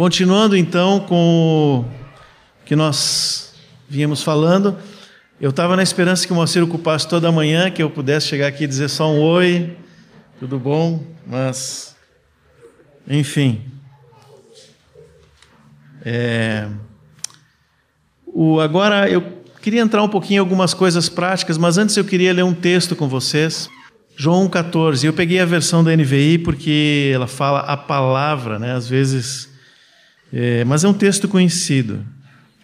Continuando então com o que nós viemos falando, eu estava na esperança que o Moacir ocupasse toda a manhã, que eu pudesse chegar aqui e dizer só um oi, tudo bom, mas, enfim. É, o, agora eu queria entrar um pouquinho em algumas coisas práticas, mas antes eu queria ler um texto com vocês. João 14. Eu peguei a versão da NVI porque ela fala a palavra, né? Às vezes é, mas é um texto conhecido.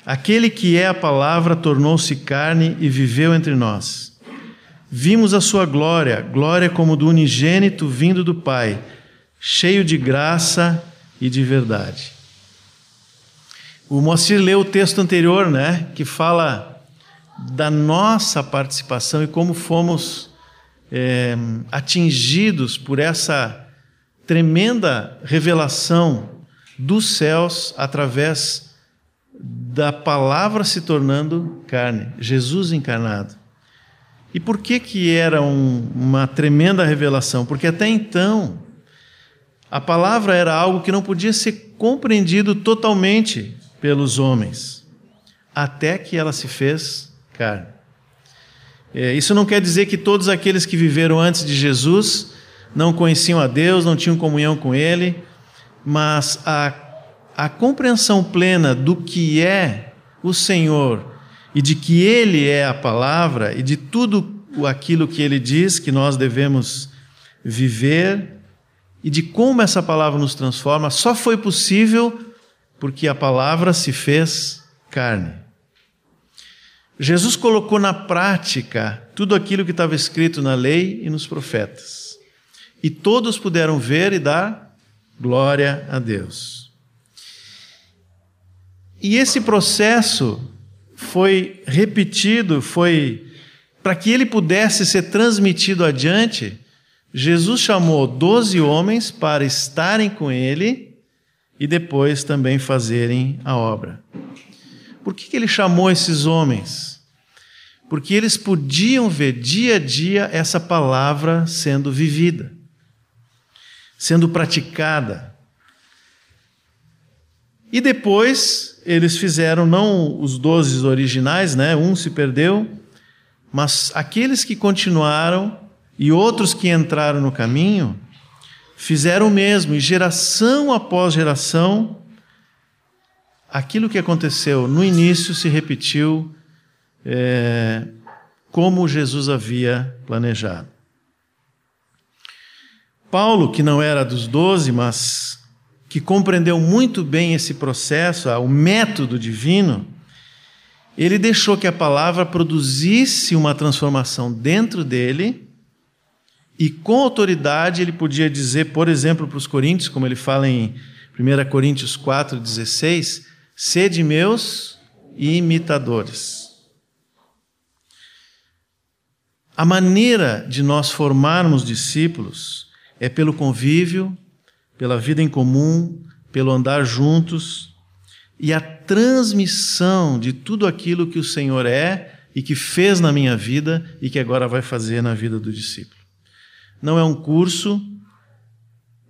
Aquele que é a palavra tornou-se carne e viveu entre nós. Vimos a sua glória, glória como do unigênito vindo do Pai, cheio de graça e de verdade. O Moacir leu o texto anterior, né, que fala da nossa participação e como fomos é, atingidos por essa tremenda revelação dos céus através da palavra se tornando carne, Jesus encarnado. E por que que era um, uma tremenda revelação? Porque até então a palavra era algo que não podia ser compreendido totalmente pelos homens, até que ela se fez carne. É, isso não quer dizer que todos aqueles que viveram antes de Jesus não conheciam a Deus, não tinham comunhão com Ele, mas a, a compreensão plena do que é o Senhor e de que Ele é a palavra e de tudo aquilo que Ele diz que nós devemos viver e de como essa palavra nos transforma, só foi possível porque a palavra se fez carne. Jesus colocou na prática tudo aquilo que estava escrito na lei e nos profetas. E todos puderam ver e dar Glória a Deus. E esse processo foi repetido, foi para que ele pudesse ser transmitido adiante. Jesus chamou doze homens para estarem com ele e depois também fazerem a obra. Por que, que ele chamou esses homens? Porque eles podiam ver dia a dia essa palavra sendo vivida sendo praticada. E depois eles fizeram não os doze originais, né? Um se perdeu, mas aqueles que continuaram e outros que entraram no caminho fizeram o mesmo, e geração após geração, aquilo que aconteceu no início se repetiu é, como Jesus havia planejado. Paulo, que não era dos doze, mas que compreendeu muito bem esse processo, o método divino, ele deixou que a palavra produzisse uma transformação dentro dele e com autoridade ele podia dizer, por exemplo, para os coríntios, como ele fala em 1 Coríntios 4,16, sede meus imitadores. A maneira de nós formarmos discípulos é pelo convívio, pela vida em comum, pelo andar juntos e a transmissão de tudo aquilo que o Senhor é e que fez na minha vida e que agora vai fazer na vida do discípulo. Não é um curso,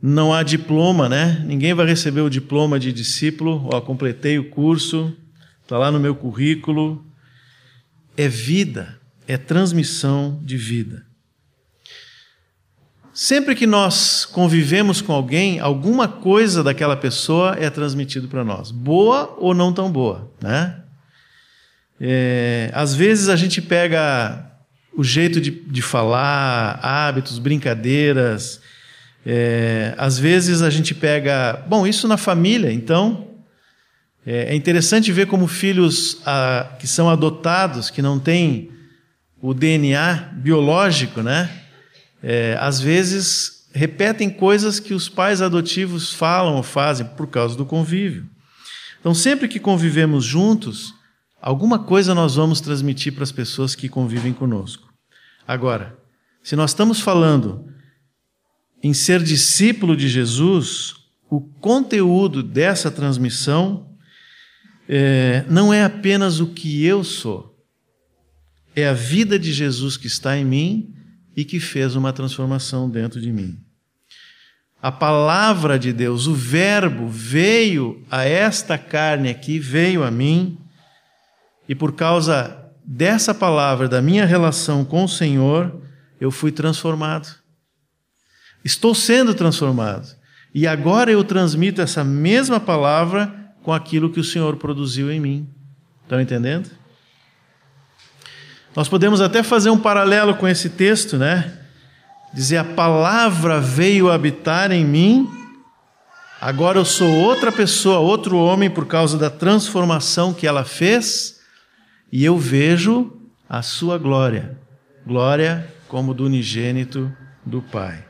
não há diploma, né? Ninguém vai receber o diploma de discípulo, ó, completei o curso, está lá no meu currículo. É vida, é transmissão de vida. Sempre que nós convivemos com alguém, alguma coisa daquela pessoa é transmitido para nós, boa ou não tão boa, né? É, às vezes a gente pega o jeito de, de falar, hábitos, brincadeiras. É, às vezes a gente pega, bom, isso na família, então é, é interessante ver como filhos a, que são adotados, que não têm o DNA biológico, né? É, às vezes repetem coisas que os pais adotivos falam ou fazem por causa do convívio. Então, sempre que convivemos juntos, alguma coisa nós vamos transmitir para as pessoas que convivem conosco. Agora, se nós estamos falando em ser discípulo de Jesus, o conteúdo dessa transmissão é, não é apenas o que eu sou, é a vida de Jesus que está em mim e que fez uma transformação dentro de mim. a palavra de Deus, o Verbo veio a esta carne aqui, veio a mim, e por causa dessa palavra, da minha relação com o Senhor, eu fui transformado. Estou sendo transformado. E agora eu transmito essa mesma palavra com aquilo que o Senhor produziu em mim. Estão entendendo? Nós podemos até fazer um paralelo com esse texto, né? Dizer a palavra veio habitar em mim, agora eu sou outra pessoa, outro homem por causa da transformação que ela fez, e eu vejo a sua glória, glória como do unigênito do Pai.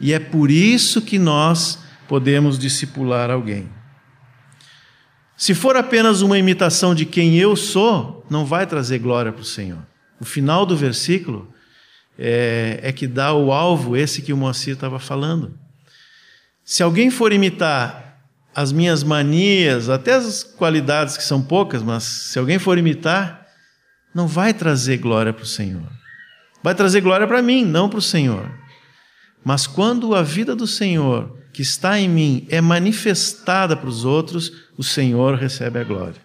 E é por isso que nós podemos discipular alguém. Se for apenas uma imitação de quem eu sou, não vai trazer glória para o Senhor. O final do versículo é, é que dá o alvo, esse que o Moacir estava falando. Se alguém for imitar as minhas manias, até as qualidades que são poucas, mas se alguém for imitar, não vai trazer glória para o Senhor. Vai trazer glória para mim, não para o Senhor. Mas quando a vida do Senhor que está em mim é manifestada para os outros, o Senhor recebe a glória.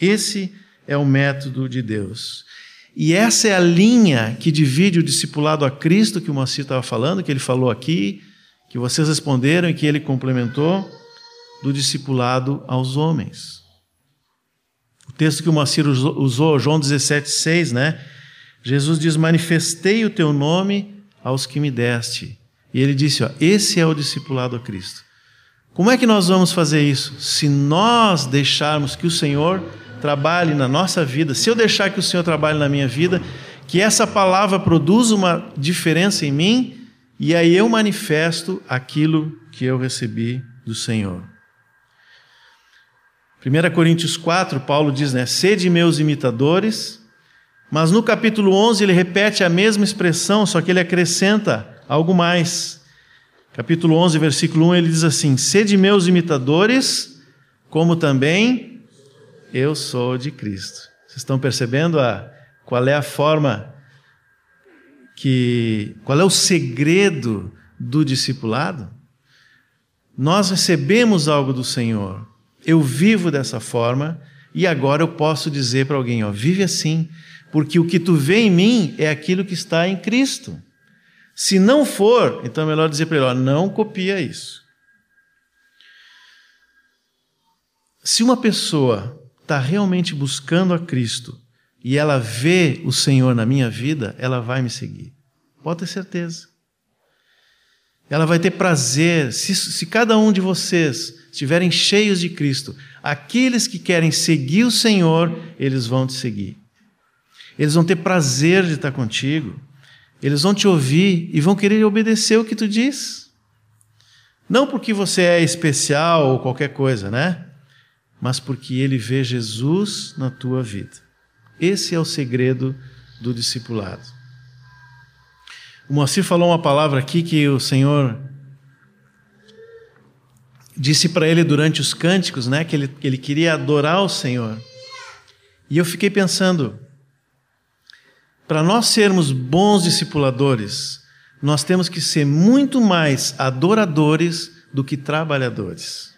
Esse é o método de Deus. E essa é a linha que divide o discipulado a Cristo que o Moacir estava falando, que ele falou aqui, que vocês responderam e que ele complementou, do discipulado aos homens. O texto que o Moacir usou, João 17,6, né? Jesus diz: Manifestei o teu nome aos que me deste. E ele disse: ó, esse é o discipulado a Cristo. Como é que nós vamos fazer isso? Se nós deixarmos que o Senhor trabalhe na nossa vida, se eu deixar que o Senhor trabalhe na minha vida, que essa palavra produza uma diferença em mim, e aí eu manifesto aquilo que eu recebi do Senhor. 1 Coríntios 4, Paulo diz, né? Sede meus imitadores, mas no capítulo 11 ele repete a mesma expressão, só que ele acrescenta algo mais. Capítulo 11, versículo 1, ele diz assim: Sede meus imitadores, como também eu sou de Cristo. Vocês estão percebendo a, qual é a forma que. qual é o segredo do discipulado? Nós recebemos algo do Senhor, eu vivo dessa forma e agora eu posso dizer para alguém: ó, vive assim, porque o que tu vê em mim é aquilo que está em Cristo. Se não for, então é melhor dizer para ele: ó, não copia isso. Se uma pessoa está realmente buscando a Cristo e ela vê o Senhor na minha vida, ela vai me seguir. Pode ter certeza. Ela vai ter prazer. Se, se cada um de vocês estiverem cheios de Cristo, aqueles que querem seguir o Senhor, eles vão te seguir. Eles vão ter prazer de estar contigo. Eles vão te ouvir e vão querer obedecer o que tu diz. Não porque você é especial ou qualquer coisa, né? Mas porque ele vê Jesus na tua vida. Esse é o segredo do discipulado. O Moacir falou uma palavra aqui que o Senhor disse para ele durante os cânticos, né? Que ele, que ele queria adorar o Senhor. E eu fiquei pensando, para nós sermos bons discipuladores, nós temos que ser muito mais adoradores do que trabalhadores.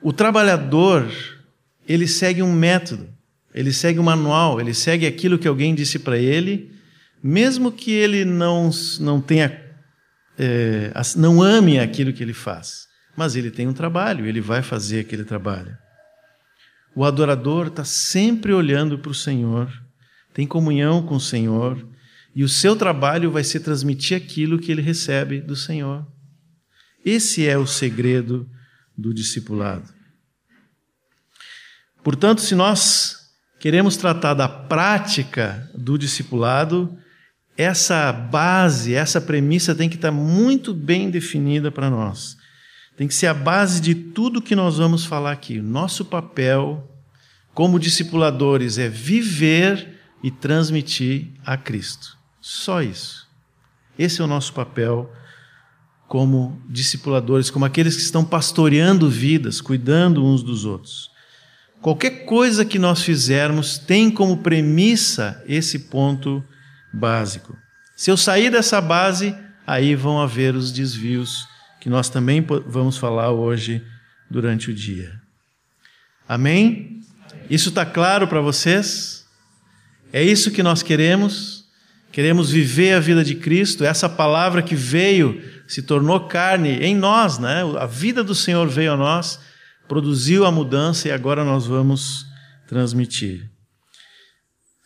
O trabalhador, ele segue um método, ele segue um manual, ele segue aquilo que alguém disse para ele, mesmo que ele não, não tenha, é, não ame aquilo que ele faz. Mas ele tem um trabalho, ele vai fazer aquele trabalho. O adorador está sempre olhando para o Senhor tem comunhão com o Senhor, e o seu trabalho vai ser transmitir aquilo que ele recebe do Senhor. Esse é o segredo do discipulado. Portanto, se nós queremos tratar da prática do discipulado, essa base, essa premissa tem que estar muito bem definida para nós. Tem que ser a base de tudo que nós vamos falar aqui. Nosso papel como discipuladores é viver e transmitir a Cristo. Só isso. Esse é o nosso papel como discipuladores, como aqueles que estão pastoreando vidas, cuidando uns dos outros. Qualquer coisa que nós fizermos tem como premissa esse ponto básico. Se eu sair dessa base, aí vão haver os desvios que nós também vamos falar hoje durante o dia. Amém? Isso está claro para vocês? É isso que nós queremos? Queremos viver a vida de Cristo, essa palavra que veio, se tornou carne em nós, né? A vida do Senhor veio a nós, produziu a mudança e agora nós vamos transmitir.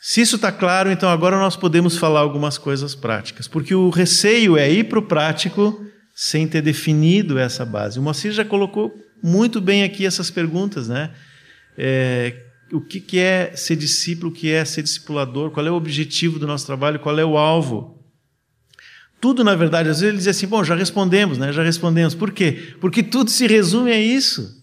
Se isso está claro, então agora nós podemos falar algumas coisas práticas, porque o receio é ir para o prático sem ter definido essa base. O Moacir já colocou muito bem aqui essas perguntas, né? É, o que, que é ser discípulo, o que é ser discipulador, qual é o objetivo do nosso trabalho, qual é o alvo. Tudo, na verdade, às vezes ele diz assim: bom, já respondemos, né? Já respondemos. Por quê? Porque tudo se resume a isso.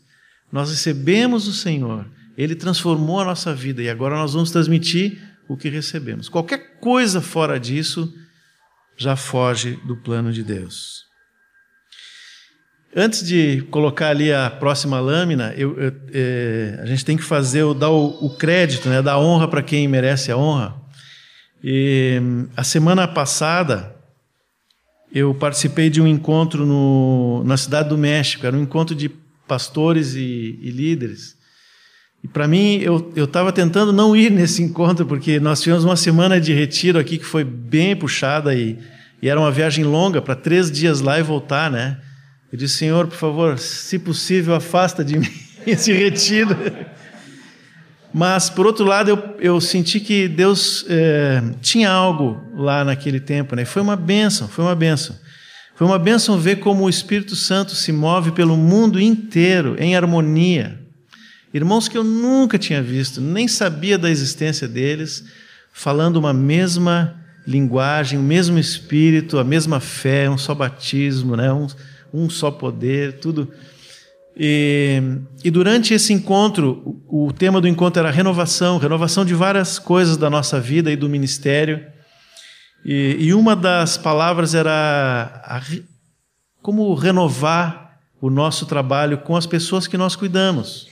Nós recebemos o Senhor, Ele transformou a nossa vida e agora nós vamos transmitir o que recebemos. Qualquer coisa fora disso já foge do plano de Deus. Antes de colocar ali a próxima lâmina, eu, eu, é, a gente tem que fazer, dar o, o crédito, né, dar honra para quem merece a honra. E, a semana passada, eu participei de um encontro no, na Cidade do México, era um encontro de pastores e, e líderes. E para mim, eu estava tentando não ir nesse encontro, porque nós tivemos uma semana de retiro aqui que foi bem puxada e, e era uma viagem longa, para três dias lá e voltar, né? Eu disse, Senhor, por favor, se possível, afasta de mim esse retiro. Mas, por outro lado, eu, eu senti que Deus é, tinha algo lá naquele tempo, né? Foi uma bênção, foi uma bênção. Foi uma bênção ver como o Espírito Santo se move pelo mundo inteiro em harmonia. Irmãos que eu nunca tinha visto, nem sabia da existência deles, falando uma mesma linguagem, o mesmo Espírito, a mesma fé, um só batismo, né? Um, um só poder, tudo. E, e, durante esse encontro, o, o, tema do encontro era renovação, renovação de várias coisas da nossa vida e do ministério. E, e uma das palavras era a, como renovar o nosso trabalho com as pessoas que nós cuidamos.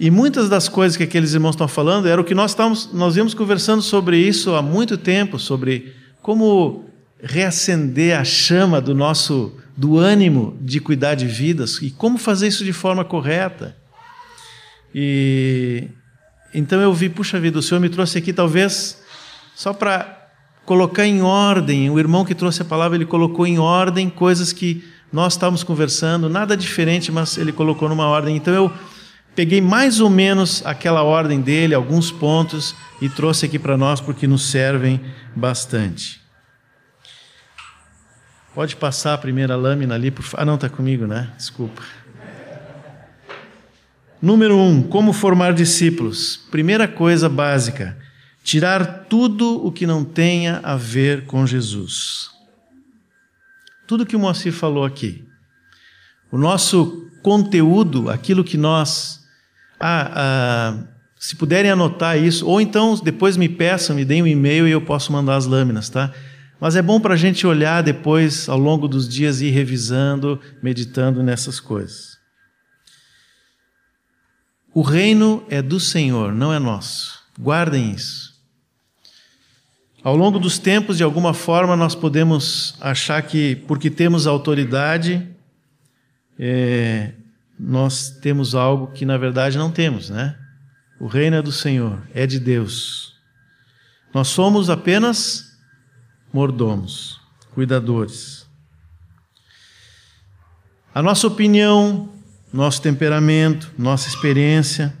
E muitas das coisas que aqueles irmãos estão falando era o que nós estávamos, nós íamos conversando sobre isso há muito tempo, sobre como reacender a chama do nosso do ânimo de cuidar de vidas e como fazer isso de forma correta. E então eu vi, puxa vida, o Senhor me trouxe aqui talvez só para colocar em ordem. O irmão que trouxe a palavra, ele colocou em ordem coisas que nós estávamos conversando, nada diferente, mas ele colocou numa ordem. Então eu peguei mais ou menos aquela ordem dele, alguns pontos e trouxe aqui para nós porque nos servem bastante. Pode passar a primeira lâmina ali, por Ah, não, está comigo, né? Desculpa. Número um, como formar discípulos. Primeira coisa básica: tirar tudo o que não tenha a ver com Jesus. Tudo que o Moacir falou aqui. O nosso conteúdo, aquilo que nós. Ah, ah, se puderem anotar isso, ou então depois me peçam, me deem um e-mail e eu posso mandar as lâminas, tá? Mas é bom para a gente olhar depois, ao longo dos dias, ir revisando, meditando nessas coisas. O reino é do Senhor, não é nosso. Guardem isso. Ao longo dos tempos, de alguma forma, nós podemos achar que, porque temos autoridade, é, nós temos algo que na verdade não temos, né? O reino é do Senhor, é de Deus. Nós somos apenas mordomos, cuidadores. A nossa opinião, nosso temperamento, nossa experiência,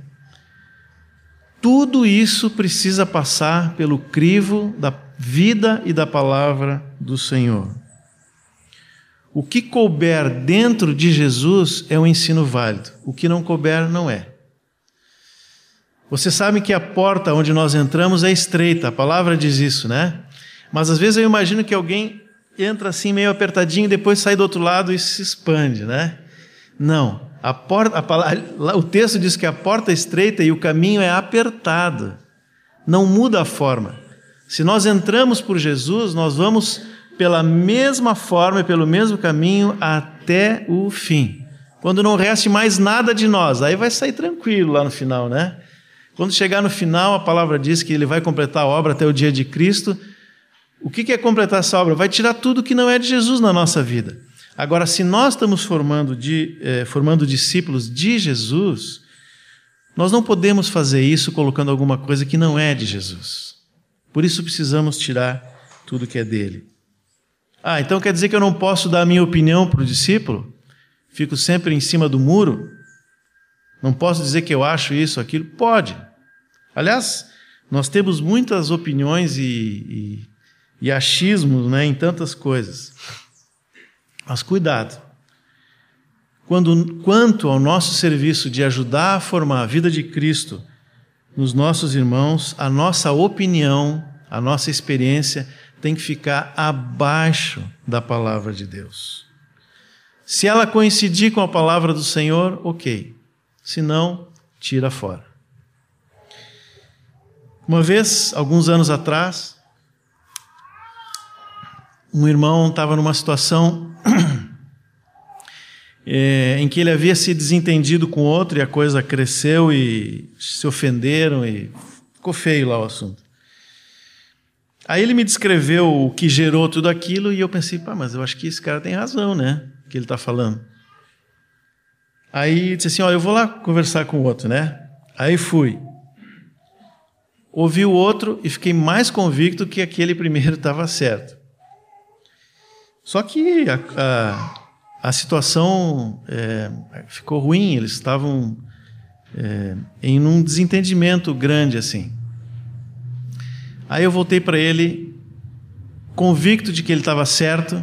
tudo isso precisa passar pelo crivo da vida e da palavra do Senhor. O que couber dentro de Jesus é um ensino válido, o que não couber não é. Você sabe que a porta onde nós entramos é estreita, a palavra diz isso, né? Mas às vezes eu imagino que alguém entra assim meio apertadinho e depois sai do outro lado e se expande, né? Não. A porta, a, o texto diz que a porta é estreita e o caminho é apertado. Não muda a forma. Se nós entramos por Jesus, nós vamos pela mesma forma e pelo mesmo caminho até o fim. Quando não reste mais nada de nós, aí vai sair tranquilo lá no final, né? Quando chegar no final, a palavra diz que ele vai completar a obra até o dia de Cristo O que é completar essa obra? Vai tirar tudo que não é de Jesus na nossa vida. Agora, se nós estamos formando, de, eh, formando discípulos de Jesus, nós não podemos fazer isso colocando alguma coisa que não é de Jesus. Por isso precisamos tirar tudo que é dele. Ah, então quer dizer que eu não posso dar a minha opinião para o discípulo? Fico sempre em cima do muro? Não posso dizer que eu acho isso, aquilo? Pode. Aliás, nós temos muitas opiniões e, e, e achismos né, em tantas coisas. Mas cuidado. Quando, quanto ao nosso serviço de ajudar a formar a vida de Cristo nos nossos irmãos, a nossa opinião, a nossa experiência tem que ficar abaixo da palavra de Deus. Se ela coincidir com a palavra do Senhor, ok. Se não, tira fora. Uma vez, alguns anos atrás, um irmão estava numa situação é, em que ele havia se desentendido com outro e a coisa cresceu e se ofenderam e ficou feio lá o assunto. Aí ele me descreveu o que gerou tudo aquilo e eu pensei, pá, mas eu acho que esse cara tem razão, né? Que ele está falando. Aí disse assim, ó, eu vou lá conversar com o outro, né? Aí fui. Ouvi o outro e fiquei mais convicto que aquele primeiro estava certo. Só que a, a, a situação é, ficou ruim, eles estavam é, em um desentendimento grande assim. Aí eu voltei para ele, convicto de que ele estava certo,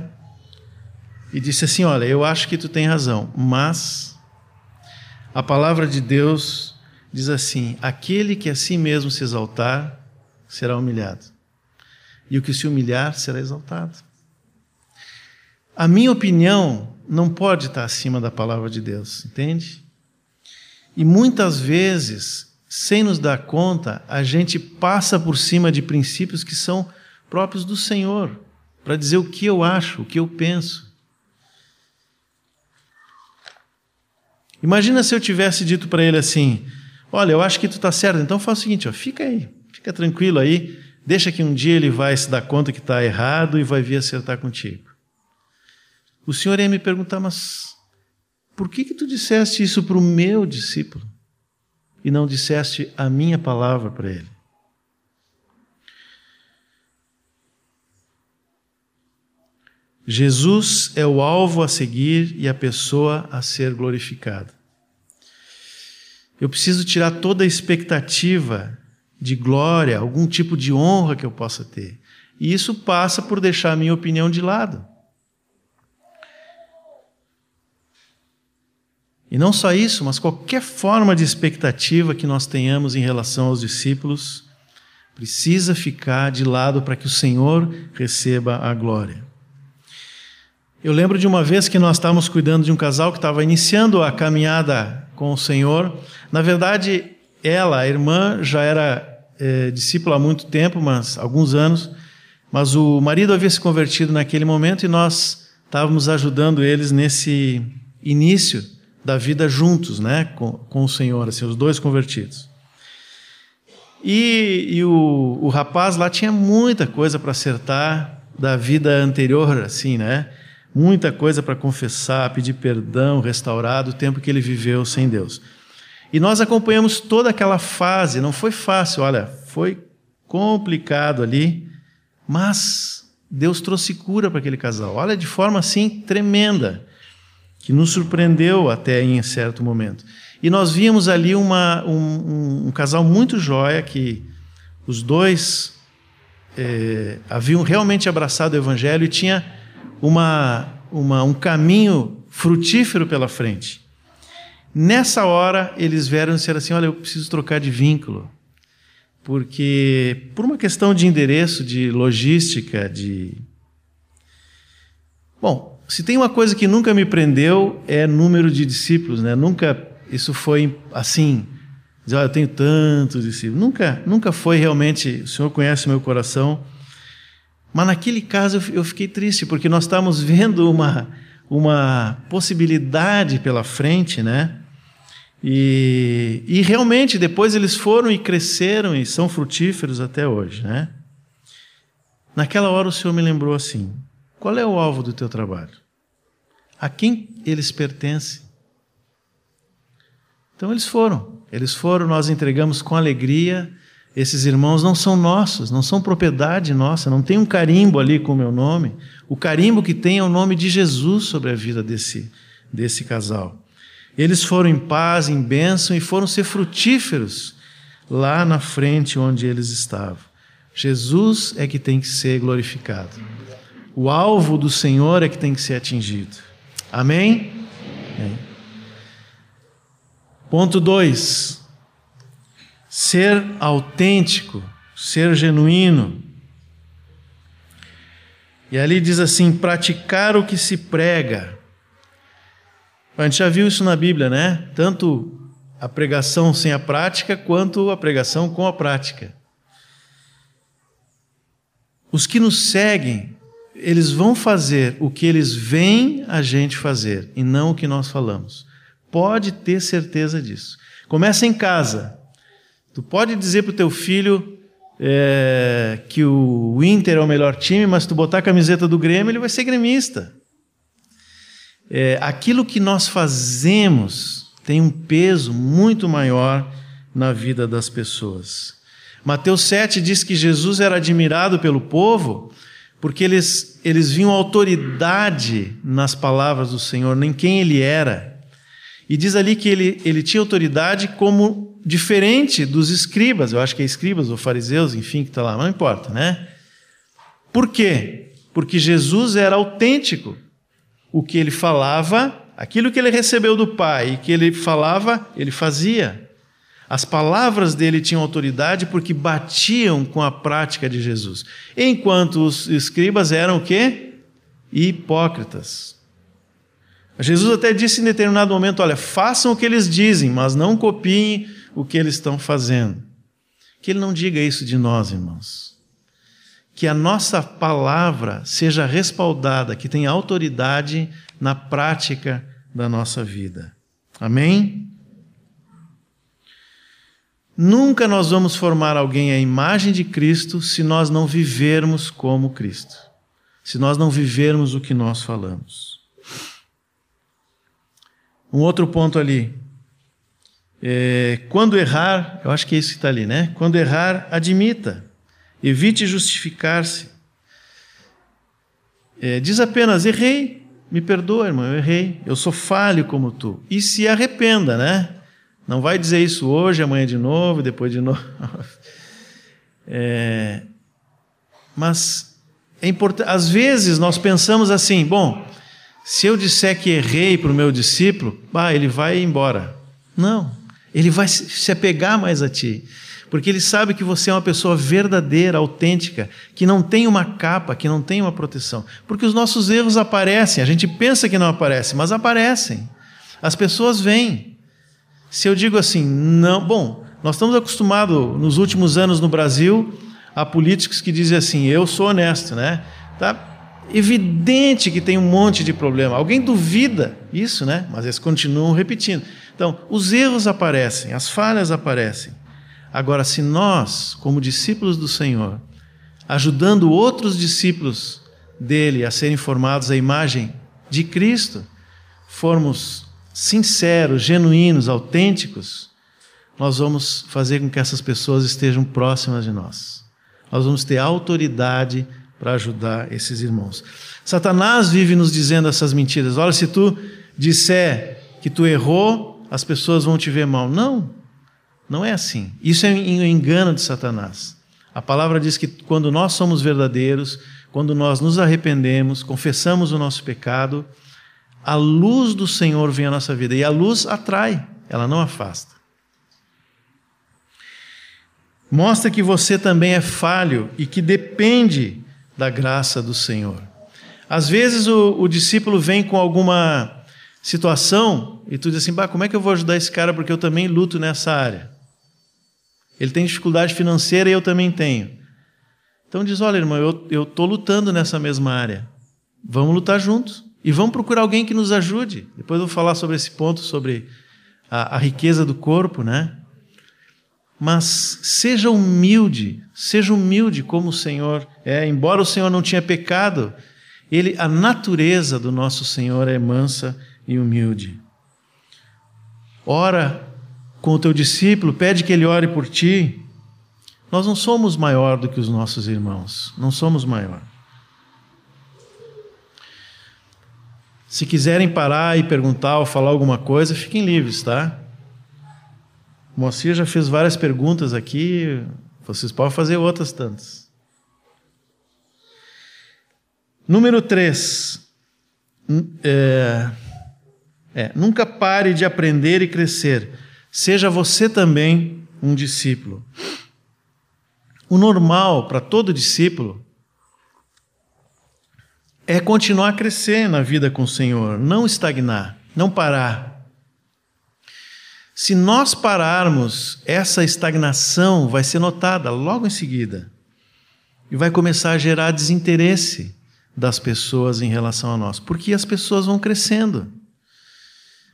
e disse assim: Olha, eu acho que tu tem razão, mas a palavra de Deus diz assim: aquele que a si mesmo se exaltar será humilhado, e o que se humilhar será exaltado. A minha opinião não pode estar acima da palavra de Deus, entende? E muitas vezes sem nos dar conta, a gente passa por cima de princípios que são próprios do Senhor, para dizer o que eu acho, o que eu penso. Imagina se eu tivesse dito para ele assim: Olha, eu acho que tu está certo, então faz o seguinte, ó, fica aí, fica tranquilo aí, deixa que um dia ele vai se dar conta que está errado e vai vir acertar contigo. O Senhor ia me perguntar, mas por que, que tu disseste isso para o meu discípulo? e não disseste a minha palavra para ele? Jesus é o alvo a seguir e a pessoa a ser glorificada. Eu preciso tirar toda a expectativa de glória, algum tipo de honra que eu possa ter. E isso passa por deixar a minha opinião de lado. E não só isso, mas qualquer forma de expectativa que nós tenhamos em relação aos discípulos precisa ficar de lado para que o Senhor receba a glória. Eu lembro de uma vez que nós estávamos cuidando de um casal que estava iniciando a caminhada com o Senhor. Na verdade, ela, a irmã, já era é, discípula há muito tempo, mas alguns anos, mas o marido havia se convertido naquele momento e nós estávamos ajudando eles nesse início da vida juntos, né, com, com o Senhor, assim, os dois convertidos. E, e o, o rapaz lá tinha muita coisa para acertar da vida anterior, assim, né? Muita coisa para confessar, pedir perdão, restaurar do tempo que ele viveu sem Deus. E nós acompanhamos toda aquela fase, não foi fácil, olha, foi complicado ali, mas Deus trouxe cura para aquele casal. Olha, de forma assim tremenda que nos surpreendeu até em certo momento. E nós víamos ali uma, um, um, um casal muito jóia que os dois é, haviam realmente abraçado o Evangelho e tinha uma, uma, um caminho frutífero pela frente. Nessa hora, eles vieram dizer assim: Olha, eu preciso trocar de vínculo, porque por uma questão de endereço, de logística, de. Bom, se tem uma coisa que nunca me prendeu é número de discípulos, né? Nunca isso foi assim, dizer, oh, eu tenho tantos discípulos. Nunca, nunca foi realmente. O Senhor conhece meu coração. Mas naquele caso eu fiquei triste porque nós estávamos vendo uma uma possibilidade pela frente, né? E, e realmente depois eles foram e cresceram e são frutíferos até hoje, né? naquela hora o Senhor me lembrou assim: qual é o alvo do teu trabalho? A quem eles pertencem? Então eles foram, eles foram, nós entregamos com alegria. Esses irmãos não são nossos, não são propriedade nossa, não tem um carimbo ali com o meu nome. O carimbo que tem é o nome de Jesus sobre a vida desse, desse casal. Eles foram em paz, em bênção e foram ser frutíferos lá na frente onde eles estavam. Jesus é que tem que ser glorificado. O alvo do Senhor é que tem que ser atingido. Amém? Ponto 2. Ser autêntico, ser genuíno. E ali diz assim: praticar o que se prega. A gente já viu isso na Bíblia, né? Tanto a pregação sem a prática, quanto a pregação com a prática. Os que nos seguem, eles vão fazer o que eles veem a gente fazer e não o que nós falamos. Pode ter certeza disso. Começa em casa. Tu pode dizer para o teu filho é, que o Inter é o melhor time, mas tu botar a camiseta do Grêmio, ele vai ser gremista é, aquilo que nós fazemos tem um peso muito maior na vida das pessoas. Mateus 7 diz que Jesus era admirado pelo povo porque eles, eles viam autoridade nas palavras do Senhor, nem quem ele era. E diz ali que ele, ele tinha autoridade como diferente dos escribas, eu acho que é escribas ou fariseus, enfim, que está lá, não importa, né? Por quê? Porque Jesus era autêntico o que ele falava, aquilo que ele recebeu do Pai e que ele falava, ele fazia. As palavras dele tinham autoridade porque batiam com a prática de Jesus. Enquanto os escribas eram o quê? Hipócritas. Jesus até disse em determinado momento: olha, façam o que eles dizem, mas não copiem o que eles estão fazendo. Que ele não diga isso de nós, irmãos que a nossa palavra seja respaldada, que tenha autoridade na prática da nossa vida. Amém? Nunca nós vamos formar alguém à imagem de Cristo se nós não vivermos como Cristo, se nós não vivermos o que nós falamos. Um outro ponto ali. É, quando errar, eu acho que é isso que está ali, né? Quando errar, admita. Evite justificar-se. É, diz apenas: errei, me perdoa, irmão, eu errei, eu sou falho como tu. E se arrependa, né? Não vai dizer isso hoje, amanhã de novo, depois de novo. É, mas é importante. Às vezes nós pensamos assim: bom, se eu disser que errei para o meu discípulo, bah, ele vai embora. Não, ele vai se apegar mais a ti porque ele sabe que você é uma pessoa verdadeira, autêntica, que não tem uma capa, que não tem uma proteção. Porque os nossos erros aparecem, a gente pensa que não aparecem, mas aparecem. As pessoas vêm. Se eu digo assim, não, bom, nós estamos acostumados nos últimos anos no Brasil a políticos que dizem assim, eu sou honesto, né? Tá evidente que tem um monte de problema. Alguém duvida isso, né? Mas eles continuam repetindo. Então, os erros aparecem, as falhas aparecem. Agora, se nós, como discípulos do Senhor, ajudando outros discípulos dele a serem formados à imagem de Cristo, formos sinceros, genuínos, autênticos, nós vamos fazer com que essas pessoas estejam próximas de nós. Nós vamos ter autoridade para ajudar esses irmãos. Satanás vive nos dizendo essas mentiras. Olha, se tu disser que tu errou, as pessoas vão te ver mal. Não. Não é assim. Isso é um engano de Satanás. A palavra diz que quando nós somos verdadeiros, quando nós nos arrependemos, confessamos o nosso pecado, a luz do Senhor vem à nossa vida. E a luz atrai, ela não afasta. Mostra que você também é falho e que depende da graça do Senhor. Às vezes o, o discípulo vem com alguma situação e tu diz assim: bah, como é que eu vou ajudar esse cara porque eu também luto nessa área? Ele tem dificuldade financeira e eu também tenho. Então diz: olha, irmão, eu estou lutando nessa mesma área. Vamos lutar juntos. E vamos procurar alguém que nos ajude. Depois eu vou falar sobre esse ponto, sobre a, a riqueza do corpo, né? mas seja humilde, seja humilde como o Senhor é. Embora o Senhor não tinha pecado, ele, a natureza do nosso Senhor é mansa e humilde. Ora com o teu discípulo, pede que ele ore por ti. Nós não somos maior do que os nossos irmãos, não somos maior. Se quiserem parar e perguntar ou falar alguma coisa, fiquem livres, tá? O Moacir já fez várias perguntas aqui, vocês podem fazer outras tantas. Número 3. É, é, nunca pare de aprender e crescer. Seja você também um discípulo. O normal para todo discípulo é continuar a crescer na vida com o Senhor, não estagnar, não parar. Se nós pararmos, essa estagnação vai ser notada logo em seguida e vai começar a gerar desinteresse das pessoas em relação a nós, porque as pessoas vão crescendo.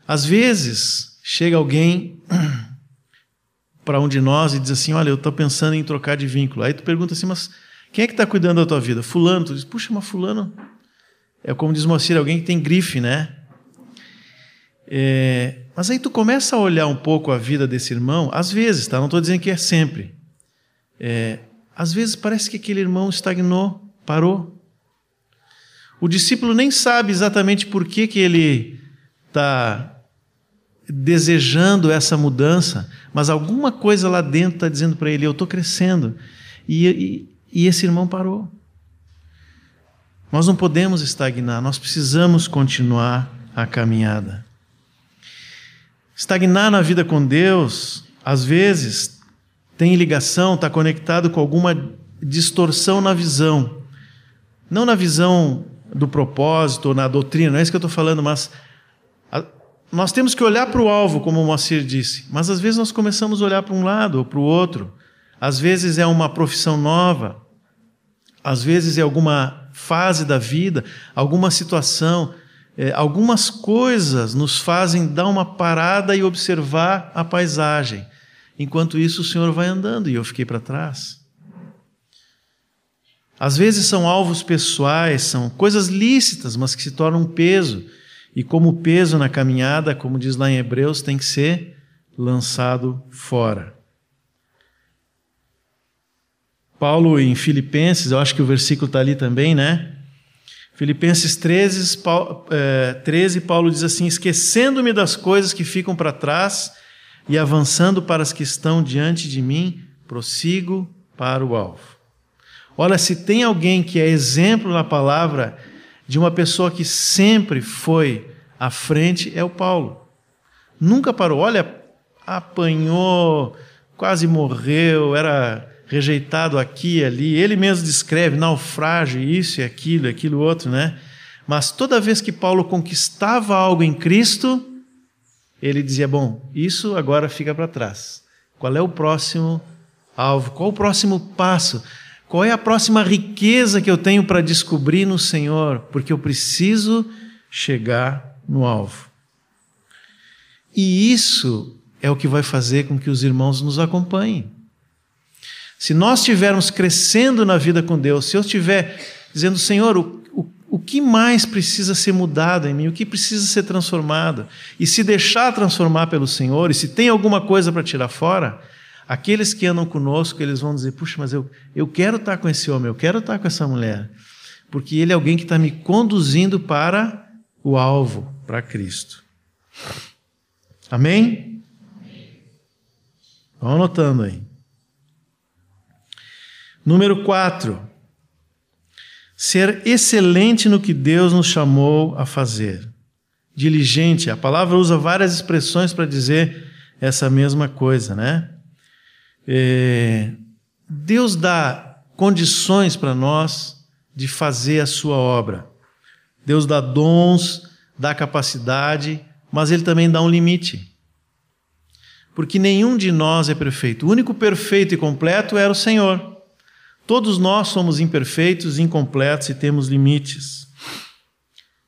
Às vezes, chega alguém para um de nós e diz assim: Olha, eu estou pensando em trocar de vínculo. Aí tu pergunta assim: Mas quem é que está cuidando da tua vida? Fulano. Tu diz: Puxa, mas Fulano. É como diz Moacir, alguém que tem grife, né? É, mas aí tu começa a olhar um pouco a vida desse irmão, às vezes, tá? Não estou dizendo que é sempre. É, às vezes parece que aquele irmão estagnou, parou. O discípulo nem sabe exatamente por que, que ele está desejando essa mudança, mas alguma coisa lá dentro está dizendo para ele: Eu estou crescendo. E, e, e esse irmão parou. Nós não podemos estagnar, nós precisamos continuar a caminhada. Estagnar na vida com Deus, às vezes, tem ligação, está conectado com alguma distorção na visão. Não na visão do propósito ou na doutrina, não é isso que eu estou falando, mas a, nós temos que olhar para o alvo, como o Moacir disse, mas às vezes nós começamos a olhar para um lado ou para o outro. Às vezes é uma profissão nova, às vezes é alguma fase da vida, alguma situação é, algumas coisas nos fazem dar uma parada e observar a paisagem. Enquanto isso, o Senhor vai andando e eu fiquei para trás. Às vezes são alvos pessoais, são coisas lícitas, mas que se tornam um peso. E como peso na caminhada, como diz lá em Hebreus, tem que ser lançado fora. Paulo em Filipenses, eu acho que o versículo está ali também, né? Filipenses 13, Paulo, é, 13, Paulo diz assim: Esquecendo-me das coisas que ficam para trás e avançando para as que estão diante de mim, prossigo para o alvo. Olha, se tem alguém que é exemplo na palavra de uma pessoa que sempre foi à frente, é o Paulo. Nunca parou. Olha, apanhou, quase morreu, era rejeitado aqui e ali. Ele mesmo descreve naufrágio, isso e aquilo, aquilo outro, né? Mas toda vez que Paulo conquistava algo em Cristo, ele dizia: Bom, isso agora fica para trás. Qual é o próximo alvo? Qual o próximo passo? Qual é a próxima riqueza que eu tenho para descobrir no Senhor? Porque eu preciso chegar no alvo. E isso é o que vai fazer com que os irmãos nos acompanhem. Se nós estivermos crescendo na vida com Deus, se eu estiver dizendo, Senhor, o, o, o que mais precisa ser mudado em mim, o que precisa ser transformado, e se deixar transformar pelo Senhor, e se tem alguma coisa para tirar fora, aqueles que andam conosco, eles vão dizer: puxa, mas eu, eu quero estar com esse homem, eu quero estar com essa mulher, porque ele é alguém que está me conduzindo para o alvo, para Cristo. Amém? Vão anotando aí. Número 4. Ser excelente no que Deus nos chamou a fazer. Diligente. A palavra usa várias expressões para dizer essa mesma coisa, né? É, Deus dá condições para nós de fazer a sua obra. Deus dá dons, dá capacidade, mas Ele também dá um limite. Porque nenhum de nós é perfeito. O único perfeito e completo era o Senhor. Todos nós somos imperfeitos, incompletos e temos limites.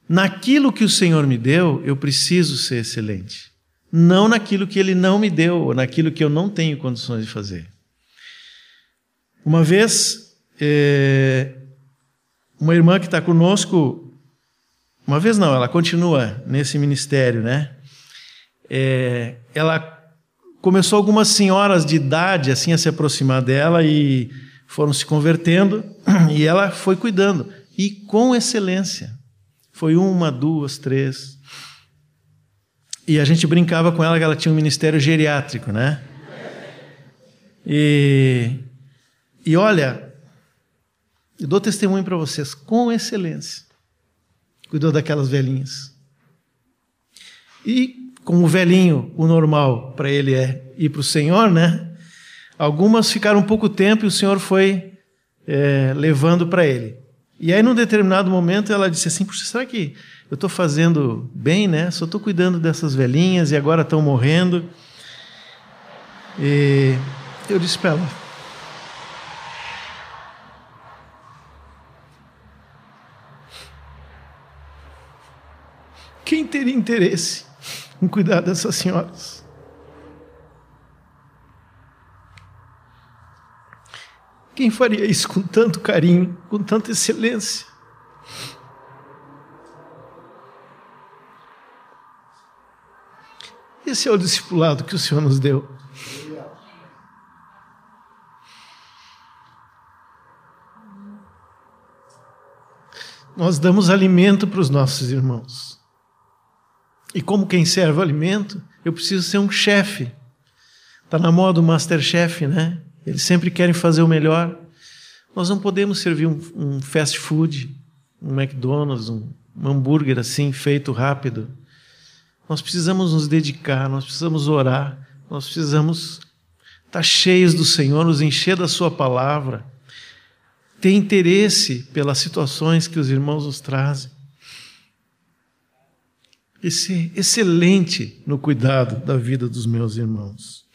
Naquilo que o Senhor me deu, eu preciso ser excelente. não naquilo que ele não me deu, ou naquilo que eu não tenho condições de fazer. Uma vez, é, uma irmã que está conosco, uma vez não, ela continua nesse ministério, né? É, ela começou algumas senhoras de idade assim a se aproximar dela e foram se convertendo e ela foi cuidando e com excelência. Foi uma, duas, três. E a gente brincava com ela que ela tinha um ministério geriátrico, né? E, e olha, eu dou testemunho para vocês, com excelência. Cuidou daquelas velhinhas. E como o velhinho, o normal para ele é ir para o Senhor, né? Algumas ficaram pouco tempo e o Senhor foi é, levando para ele. E aí, num determinado momento, ela disse assim: será que eu estou fazendo bem, né? Só estou cuidando dessas velhinhas e agora estão morrendo. E eu disse para ela: Quem teria interesse em cuidar dessas senhoras? Quem faria isso com tanto carinho, com tanta excelência? Esse é o discipulado que o Senhor nos deu. Nós damos alimento para os nossos irmãos. E como quem serve alimento, eu preciso ser um chefe. Está na moda o Masterchef, né? Eles sempre querem fazer o melhor. Nós não podemos servir um, um fast food, um McDonald's, um, um hambúrguer assim, feito rápido. Nós precisamos nos dedicar, nós precisamos orar, nós precisamos estar cheios do Senhor, nos encher da Sua palavra, ter interesse pelas situações que os irmãos nos trazem. E ser excelente no cuidado da vida dos meus irmãos.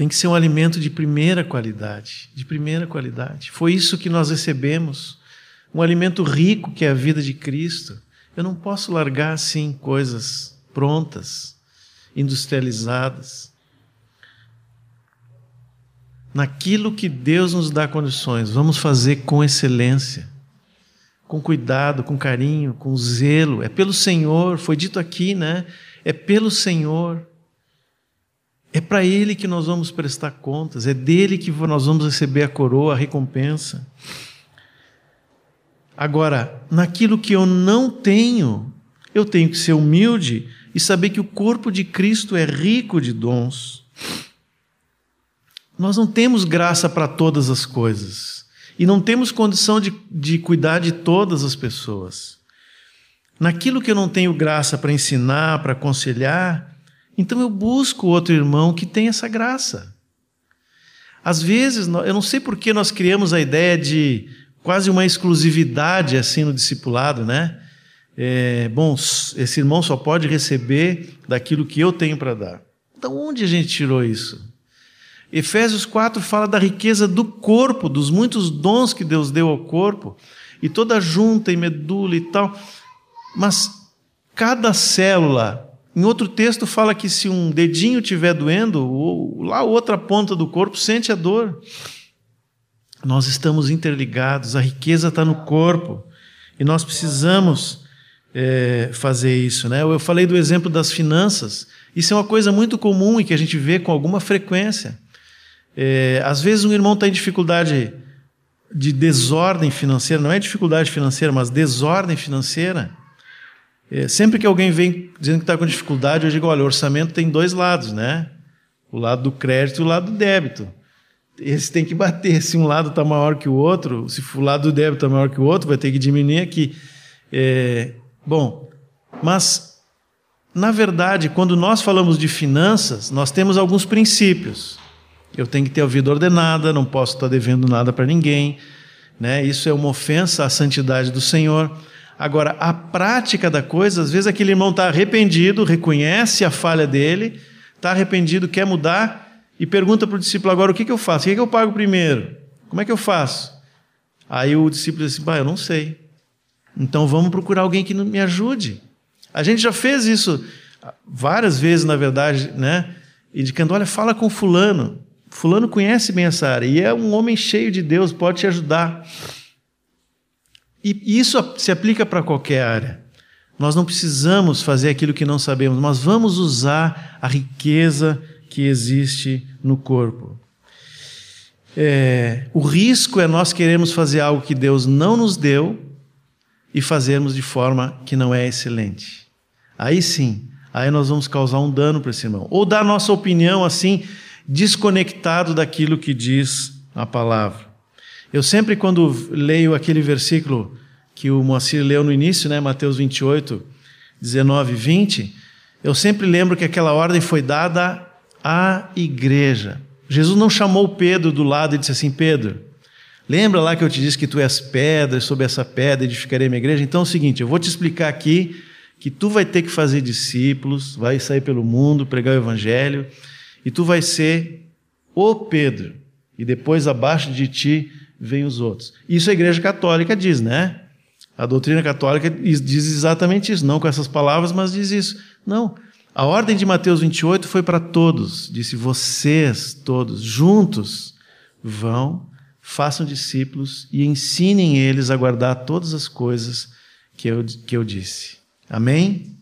Tem que ser um alimento de primeira qualidade, de primeira qualidade. Foi isso que nós recebemos, um alimento rico que é a vida de Cristo. Eu não posso largar assim coisas prontas, industrializadas. Naquilo que Deus nos dá condições, vamos fazer com excelência, com cuidado, com carinho, com zelo. É pelo Senhor, foi dito aqui, né? É pelo Senhor. É para Ele que nós vamos prestar contas, é dele que nós vamos receber a coroa, a recompensa. Agora, naquilo que eu não tenho, eu tenho que ser humilde e saber que o corpo de Cristo é rico de dons. Nós não temos graça para todas as coisas e não temos condição de, de cuidar de todas as pessoas. Naquilo que eu não tenho graça para ensinar, para aconselhar, então eu busco outro irmão que tem essa graça. Às vezes, eu não sei por que nós criamos a ideia de quase uma exclusividade assim no discipulado, né? É, bom, esse irmão só pode receber daquilo que eu tenho para dar. Então, onde a gente tirou isso? Efésios 4 fala da riqueza do corpo, dos muitos dons que Deus deu ao corpo, e toda junta e medula e tal. Mas cada célula em outro texto fala que se um dedinho estiver doendo, lá a outra ponta do corpo sente a dor. Nós estamos interligados, a riqueza está no corpo e nós precisamos é, fazer isso. Né? Eu falei do exemplo das finanças. Isso é uma coisa muito comum e que a gente vê com alguma frequência. É, às vezes um irmão está em dificuldade de desordem financeira, não é dificuldade financeira, mas desordem financeira. É, sempre que alguém vem dizendo que está com dificuldade, eu digo: olha, o orçamento tem dois lados, né? O lado do crédito e o lado do débito. Esse tem que bater. Se um lado está maior que o outro, se o lado do débito está maior que o outro, vai ter que diminuir aqui. É, bom, mas, na verdade, quando nós falamos de finanças, nós temos alguns princípios. Eu tenho que ter a vida ordenada, não posso estar devendo nada para ninguém. Né? Isso é uma ofensa à santidade do Senhor. Agora, a prática da coisa, às vezes aquele irmão está arrependido, reconhece a falha dele, está arrependido, quer mudar e pergunta para o discípulo: agora o que, que eu faço? O que, que eu pago primeiro? Como é que eu faço? Aí o discípulo diz assim: bah, eu não sei. Então vamos procurar alguém que me ajude. A gente já fez isso várias vezes, na verdade, né? Indicando, olha, fala com fulano. Fulano conhece bem essa área e é um homem cheio de Deus, pode te ajudar. E isso se aplica para qualquer área. Nós não precisamos fazer aquilo que não sabemos, mas vamos usar a riqueza que existe no corpo. É, o risco é nós queremos fazer algo que Deus não nos deu e fazermos de forma que não é excelente. Aí sim, aí nós vamos causar um dano para esse irmão. Ou dar nossa opinião assim, desconectado daquilo que diz a palavra. Eu sempre, quando leio aquele versículo que o Moacir leu no início, né, Mateus 28, 19 e 20, eu sempre lembro que aquela ordem foi dada à igreja. Jesus não chamou Pedro do lado e disse assim: Pedro, lembra lá que eu te disse que tu és pedra, e sobre essa pedra edificarei minha igreja? Então é o seguinte, eu vou te explicar aqui que tu vai ter que fazer discípulos, vai sair pelo mundo, pregar o evangelho, e tu vai ser o Pedro, e depois abaixo de ti vem os outros. Isso a igreja católica diz, né? A doutrina católica diz exatamente isso, não com essas palavras, mas diz isso. Não. A ordem de Mateus 28 foi para todos. Disse: vocês todos, juntos, vão, façam discípulos e ensinem eles a guardar todas as coisas que eu, que eu disse. Amém?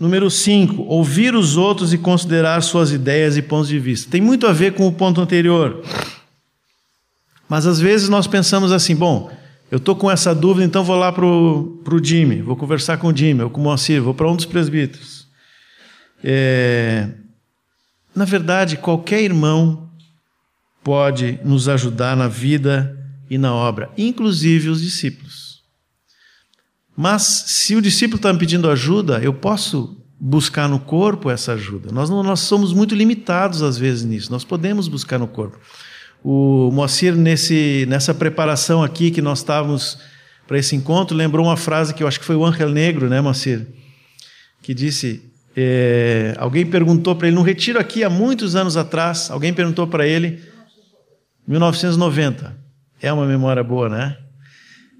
Número 5, ouvir os outros e considerar suas ideias e pontos de vista. Tem muito a ver com o ponto anterior. Mas às vezes nós pensamos assim: bom, eu estou com essa dúvida, então vou lá para o Jimmy, vou conversar com o Jimmy, ou com o Moacir, vou para um dos presbíteros. É, na verdade, qualquer irmão pode nos ajudar na vida e na obra, inclusive os discípulos. Mas se o discípulo está me pedindo ajuda, eu posso buscar no corpo essa ajuda. Nós, não, nós somos muito limitados às vezes nisso, nós podemos buscar no corpo. O Moacir, nesse, nessa preparação aqui que nós estávamos para esse encontro, lembrou uma frase que eu acho que foi o Ángel Negro, né, Moacir? Que disse: é, alguém perguntou para ele, num retiro aqui há muitos anos atrás, alguém perguntou para ele, 1990, é uma memória boa, né?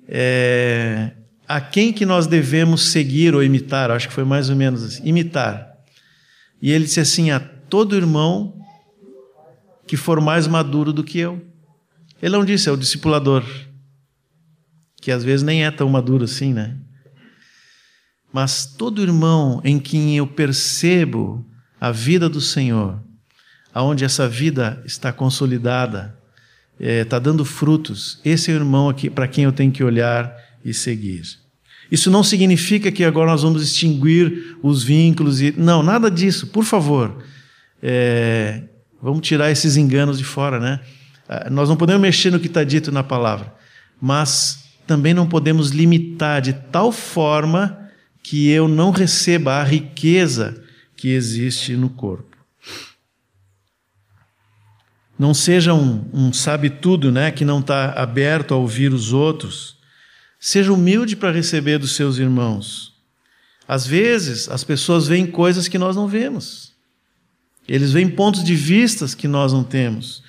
É, a quem que nós devemos seguir ou imitar? Acho que foi mais ou menos assim, imitar. E ele disse assim: a todo irmão que for mais maduro do que eu. Ele não disse, é o discipulador, que às vezes nem é tão maduro assim, né? Mas todo irmão em quem eu percebo a vida do Senhor, aonde essa vida está consolidada, está é, dando frutos, esse é o irmão aqui para quem eu tenho que olhar e seguir. Isso não significa que agora nós vamos extinguir os vínculos e não, nada disso. Por favor, é, Vamos tirar esses enganos de fora, né? Ah, nós não podemos mexer no que está dito na palavra, mas também não podemos limitar de tal forma que eu não receba a riqueza que existe no corpo. Não seja um, um sabe-tudo, né, que não está aberto a ouvir os outros. Seja humilde para receber dos seus irmãos. Às vezes, as pessoas veem coisas que nós não vemos. Eles veem pontos de vistas que nós não temos.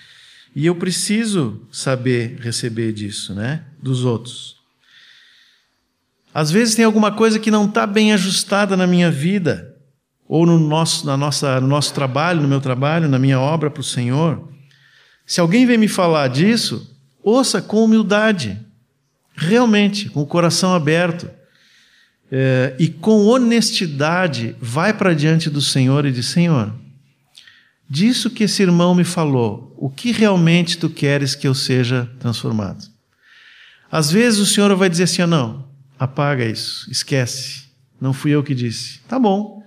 E eu preciso saber receber disso, né? Dos outros. Às vezes tem alguma coisa que não está bem ajustada na minha vida, ou no nosso, na nossa, no nosso trabalho, no meu trabalho, na minha obra para o Senhor. Se alguém vem me falar disso, ouça com humildade, realmente, com o coração aberto. É, e com honestidade, vai para diante do Senhor e diz: Senhor, disso que esse irmão me falou, o que realmente tu queres que eu seja transformado? Às vezes o Senhor vai dizer assim: ah, não, apaga isso, esquece, não fui eu que disse. Tá bom.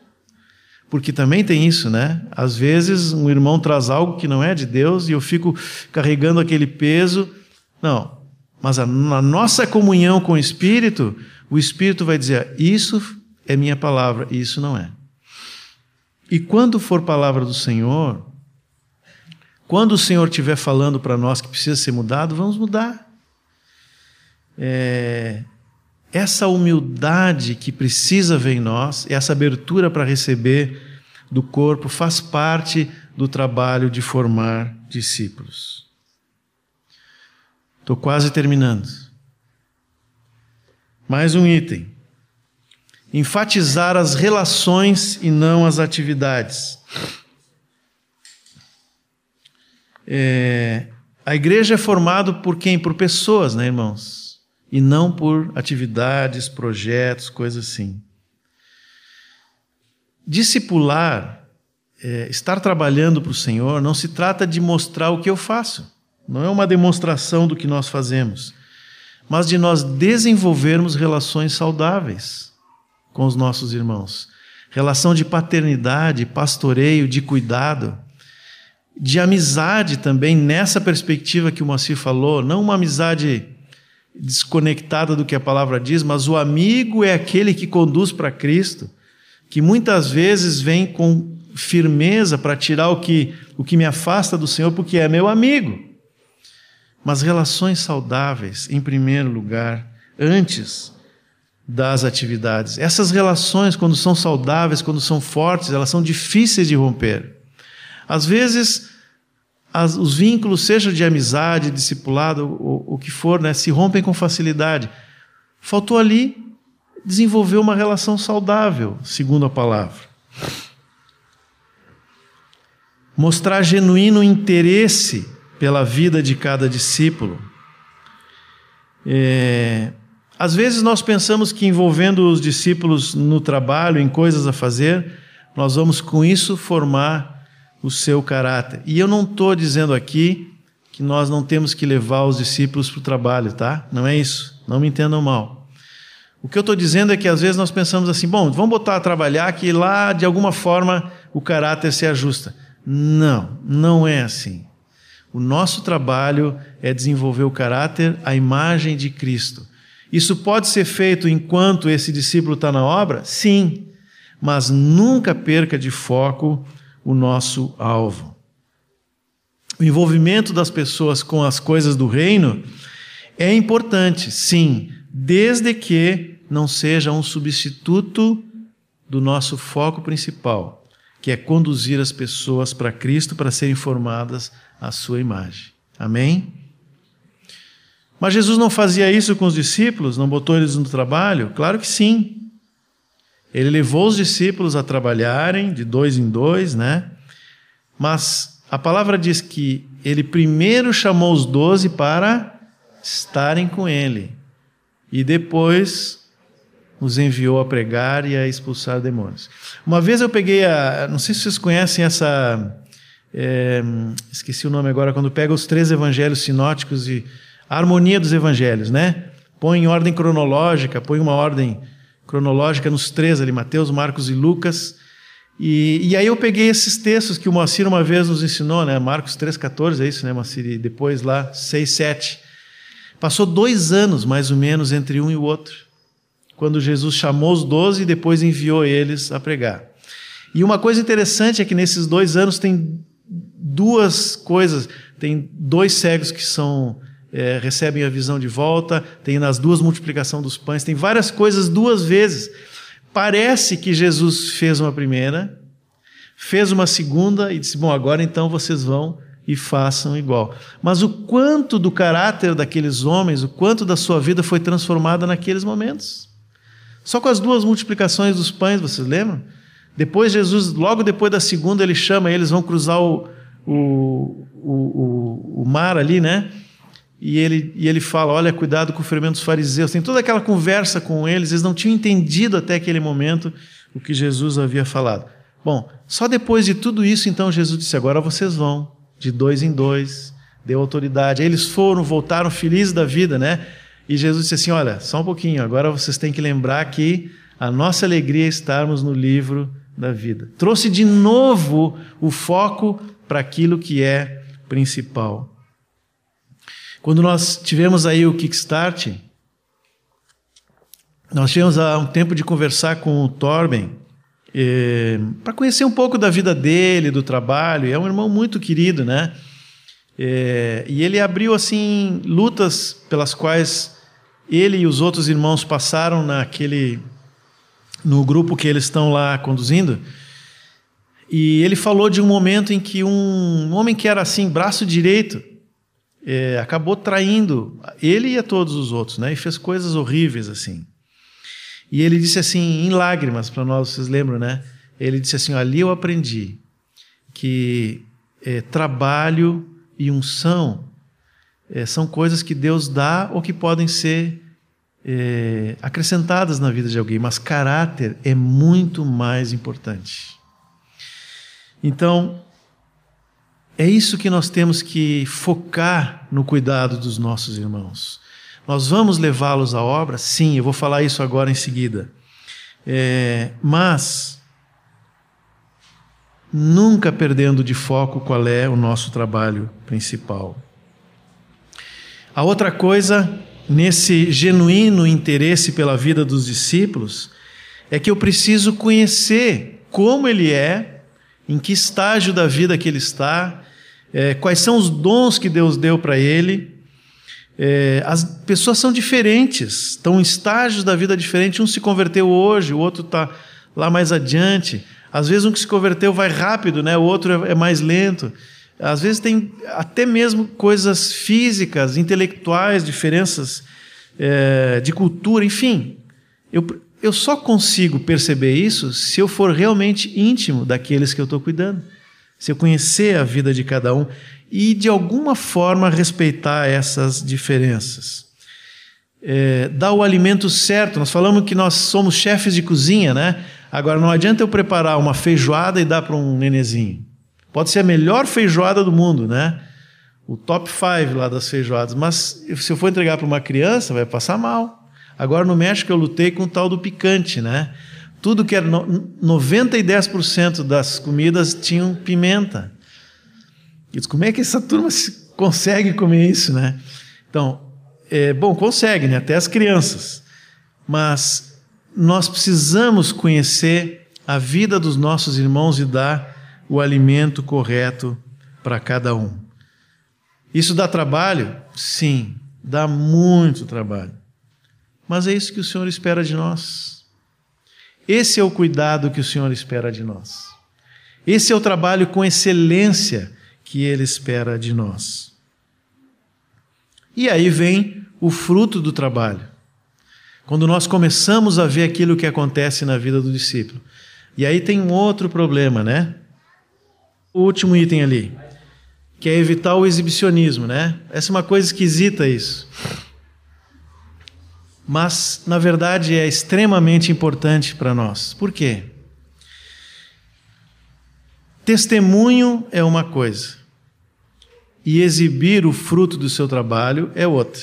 Porque também tem isso, né? Às vezes um irmão traz algo que não é de Deus e eu fico carregando aquele peso. Não, mas a, na nossa comunhão com o Espírito, o Espírito vai dizer: Isso é minha palavra, isso não é. E quando for palavra do Senhor, quando o Senhor estiver falando para nós que precisa ser mudado, vamos mudar. É, essa humildade que precisa ver em nós, essa abertura para receber do corpo, faz parte do trabalho de formar discípulos. Estou quase terminando. Mais um item. Enfatizar as relações e não as atividades. É, a igreja é formada por quem? Por pessoas, né, irmãos? E não por atividades, projetos, coisas assim. Discipular, é, estar trabalhando para o Senhor, não se trata de mostrar o que eu faço. Não é uma demonstração do que nós fazemos, mas de nós desenvolvermos relações saudáveis com os nossos irmãos. Relação de paternidade, pastoreio, de cuidado, de amizade também, nessa perspectiva que o Moacir falou, não uma amizade desconectada do que a palavra diz, mas o amigo é aquele que conduz para Cristo, que muitas vezes vem com firmeza para tirar o que, o que me afasta do Senhor, porque é meu amigo. Mas relações saudáveis, em primeiro lugar, antes das atividades. Essas relações, quando são saudáveis, quando são fortes, elas são difíceis de romper. Às vezes, as, os vínculos, seja de amizade, discipulado, o, o que for, né, se rompem com facilidade. Faltou ali desenvolver uma relação saudável, segundo a palavra. Mostrar genuíno interesse pela vida de cada discípulo. É, às vezes nós pensamos que envolvendo os discípulos no trabalho, em coisas a fazer, nós vamos com isso formar o seu caráter. E eu não estou dizendo aqui que nós não temos que levar os discípulos para o trabalho, tá? Não é isso. Não me entendam mal. O que eu estou dizendo é que às vezes nós pensamos assim, bom, vamos botar a trabalhar que lá de alguma forma o caráter se ajusta. Não, não é assim. O nosso trabalho é desenvolver o caráter, a imagem de Cristo. Isso pode ser feito enquanto esse discípulo está na obra? Sim, mas nunca perca de foco o nosso alvo. O envolvimento das pessoas com as coisas do reino é importante, sim, desde que não seja um substituto do nosso foco principal, que é conduzir as pessoas para Cristo para serem formadas a sua imagem. Amém? Mas Jesus não fazia isso com os discípulos, não botou eles no trabalho? Claro que sim. Ele levou os discípulos a trabalharem de dois em dois, né? Mas a palavra diz que ele primeiro chamou os doze para estarem com ele e depois os enviou a pregar e a expulsar demônios. Uma vez eu peguei a. Não sei se vocês conhecem essa é, esqueci o nome agora, quando pega os três evangelhos sinóticos e a harmonia dos evangelhos, né? Põe em ordem cronológica, põe uma ordem cronológica nos três ali, Mateus, Marcos e Lucas. E, e aí eu peguei esses textos que o Moacir uma vez nos ensinou, né? Marcos 3,14, é isso, né, Moacir? E depois lá, 6, 7. Passou dois anos, mais ou menos, entre um e o outro, quando Jesus chamou os doze e depois enviou eles a pregar. E uma coisa interessante é que nesses dois anos tem duas coisas. Tem dois cegos que são é, recebem a visão de volta, tem nas duas multiplicação dos pães, tem várias coisas duas vezes. Parece que Jesus fez uma primeira, fez uma segunda e disse: Bom, agora então vocês vão e façam igual. Mas o quanto do caráter daqueles homens, o quanto da sua vida foi transformada naqueles momentos. Só com as duas multiplicações dos pães, vocês lembram? Depois Jesus, logo depois da segunda, ele chama, eles vão cruzar o, o, o, o mar ali, né? E ele, e ele fala: Olha, cuidado com o fermento dos fariseus. Tem toda aquela conversa com eles, eles não tinham entendido até aquele momento o que Jesus havia falado. Bom, só depois de tudo isso, então Jesus disse: Agora vocês vão, de dois em dois, deu autoridade. Aí eles foram, voltaram felizes da vida, né? E Jesus disse assim: Olha, só um pouquinho, agora vocês têm que lembrar que a nossa alegria é estarmos no livro da vida. Trouxe de novo o foco para aquilo que é principal. Quando nós tivemos aí o Kickstart, nós tivemos há um tempo de conversar com o Torben, eh, para conhecer um pouco da vida dele, do trabalho. É um irmão muito querido, né? Eh, e ele abriu assim lutas pelas quais ele e os outros irmãos passaram naquele no grupo que eles estão lá conduzindo. E ele falou de um momento em que um homem que era assim, braço direito, é, acabou traindo ele e a todos os outros, né? E fez coisas horríveis assim. E ele disse assim, em lágrimas, para nós, vocês lembram, né? Ele disse assim: ali eu aprendi que é, trabalho e unção é, são coisas que Deus dá ou que podem ser é, acrescentadas na vida de alguém, mas caráter é muito mais importante. Então, é isso que nós temos que focar no cuidado dos nossos irmãos. Nós vamos levá-los à obra? Sim, eu vou falar isso agora em seguida. É, mas, nunca perdendo de foco qual é o nosso trabalho principal. A outra coisa, nesse genuíno interesse pela vida dos discípulos, é que eu preciso conhecer como ele é, em que estágio da vida que ele está, é, quais são os dons que Deus deu para ele é, as pessoas são diferentes, estão em estágios da vida diferentes. Um se converteu hoje, o outro está lá mais adiante. Às vezes um que se converteu vai rápido, né? o outro é, é mais lento. Às vezes tem até mesmo coisas físicas, intelectuais, diferenças é, de cultura, enfim. Eu, eu só consigo perceber isso se eu for realmente íntimo daqueles que eu estou cuidando. Se eu conhecer a vida de cada um e, de alguma forma, respeitar essas diferenças. É, dar o alimento certo. Nós falamos que nós somos chefes de cozinha, né? Agora, não adianta eu preparar uma feijoada e dar para um nenezinho. Pode ser a melhor feijoada do mundo, né? O top 5 lá das feijoadas. Mas se eu for entregar para uma criança, vai passar mal. Agora, no México, eu lutei com o tal do picante, né? Tudo que era 90 e 10% das comidas tinham pimenta. E diz, como é que essa turma consegue comer isso, né? Então, é, bom, consegue, né? Até as crianças. Mas nós precisamos conhecer a vida dos nossos irmãos e dar o alimento correto para cada um. Isso dá trabalho? Sim, dá muito trabalho. Mas é isso que o Senhor espera de nós. Esse é o cuidado que o Senhor espera de nós. Esse é o trabalho com excelência que Ele espera de nós. E aí vem o fruto do trabalho. Quando nós começamos a ver aquilo que acontece na vida do discípulo. E aí tem um outro problema, né? O último item ali, que é evitar o exibicionismo, né? Essa é uma coisa esquisita isso. Mas, na verdade, é extremamente importante para nós. Por quê? Testemunho é uma coisa e exibir o fruto do seu trabalho é outra.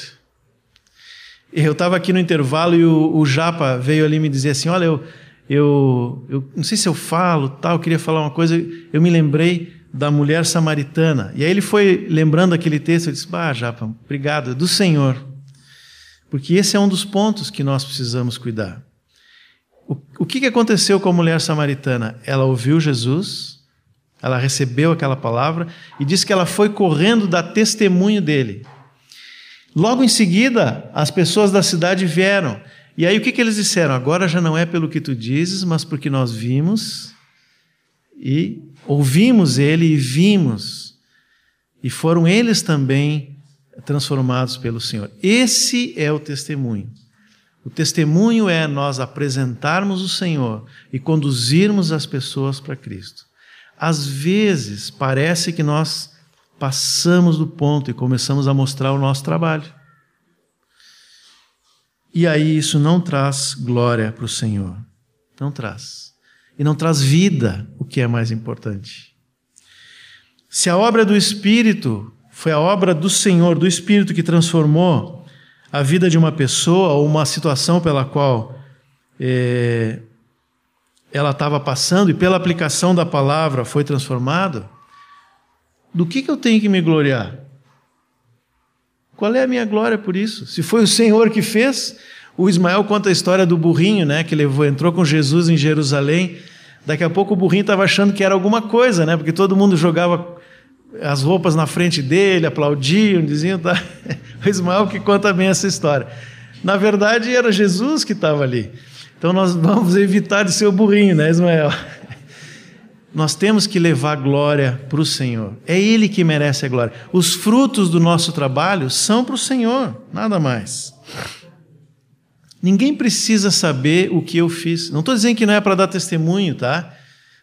Eu estava aqui no intervalo e o, o, Japa veio ali me dizer assim: Olha, eu, eu, eu não sei se eu falo, tal, eu queria falar uma coisa. Eu me lembrei da mulher samaritana. E aí ele foi lembrando aquele texto e disse: Bah, Japa, obrigado, é do Senhor. Porque esse é um dos pontos que nós precisamos cuidar. O, o que aconteceu com a mulher samaritana? Ela ouviu Jesus, ela recebeu aquela palavra e disse que ela foi correndo dar testemunho dele. Logo em seguida, as pessoas da cidade vieram. E aí o que, que eles disseram? Agora já não é pelo que tu dizes, mas porque nós vimos e ouvimos ele e vimos. E foram eles também transformados pelo Senhor. Esse é o testemunho. O testemunho é nós apresentarmos o Senhor e conduzirmos as pessoas para Cristo às vezes parece que nós passamos do ponto e começamos a mostrar o nosso trabalho. E aí isso não traz glória para o Senhor. Não traz. E não traz vida, o que é mais importante. Se a obra do Espírito foi a obra do Senhor, do Espírito que transformou a vida de uma pessoa ou uma situação pela qual é, ela estava passando e pela aplicação da palavra foi transformado, do que, que eu tenho que me gloriar? Qual é a minha glória por isso? Se foi o Senhor que fez, o Ismael conta a história do burrinho, né, que levou, entrou com Jesus em Jerusalém. Daqui a pouco o burrinho estava achando que era alguma coisa, né, porque todo mundo jogava as roupas na frente dele, aplaudiam, diziam, tá? O Ismael que conta bem essa história. Na verdade, era Jesus que estava ali. Então nós vamos evitar de ser o burrinho, né, Ismael? Nós temos que levar glória para o Senhor. É Ele que merece a glória. Os frutos do nosso trabalho são para o Senhor, nada mais. Ninguém precisa saber o que eu fiz. Não estou dizendo que não é para dar testemunho, tá?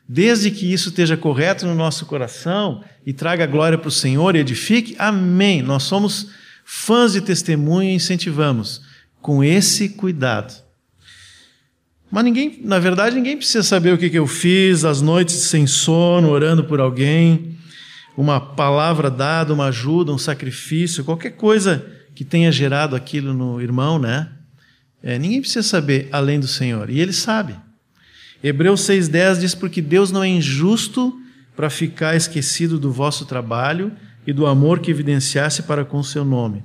Desde que isso esteja correto no nosso coração e traga glória para o Senhor e edifique, amém. Nós somos fãs de testemunho e incentivamos com esse cuidado. Mas ninguém, na verdade, ninguém precisa saber o que, que eu fiz, as noites sem sono, orando por alguém, uma palavra dada, uma ajuda, um sacrifício, qualquer coisa que tenha gerado aquilo no irmão, né? É, ninguém precisa saber além do Senhor, e Ele sabe. Hebreus 6,10 diz: Porque Deus não é injusto para ficar esquecido do vosso trabalho e do amor que evidenciasse para com o seu nome,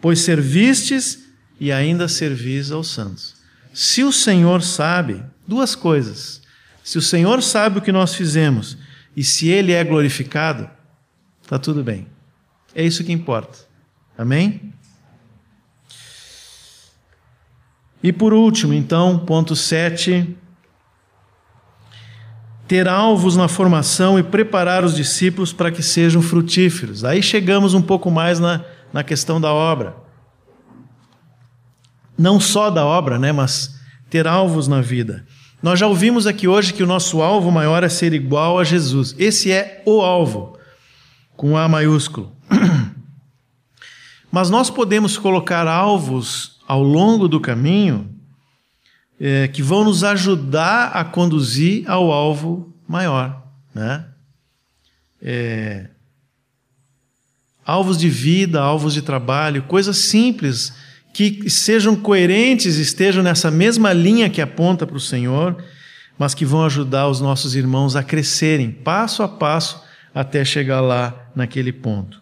pois servistes e ainda servis aos santos. Se o Senhor sabe, duas coisas. Se o Senhor sabe o que nós fizemos e se Ele é glorificado, está tudo bem. É isso que importa. Amém? E por último, então, ponto 7. Ter alvos na formação e preparar os discípulos para que sejam frutíferos. Aí chegamos um pouco mais na, na questão da obra não só da obra, né, mas ter alvos na vida. Nós já ouvimos aqui hoje que o nosso alvo maior é ser igual a Jesus. Esse é o alvo, com A maiúsculo. Mas nós podemos colocar alvos ao longo do caminho é, que vão nos ajudar a conduzir ao alvo maior. Né? É, alvos de vida, alvos de trabalho, coisas simples que sejam coerentes, estejam nessa mesma linha que aponta para o Senhor, mas que vão ajudar os nossos irmãos a crescerem passo a passo até chegar lá naquele ponto.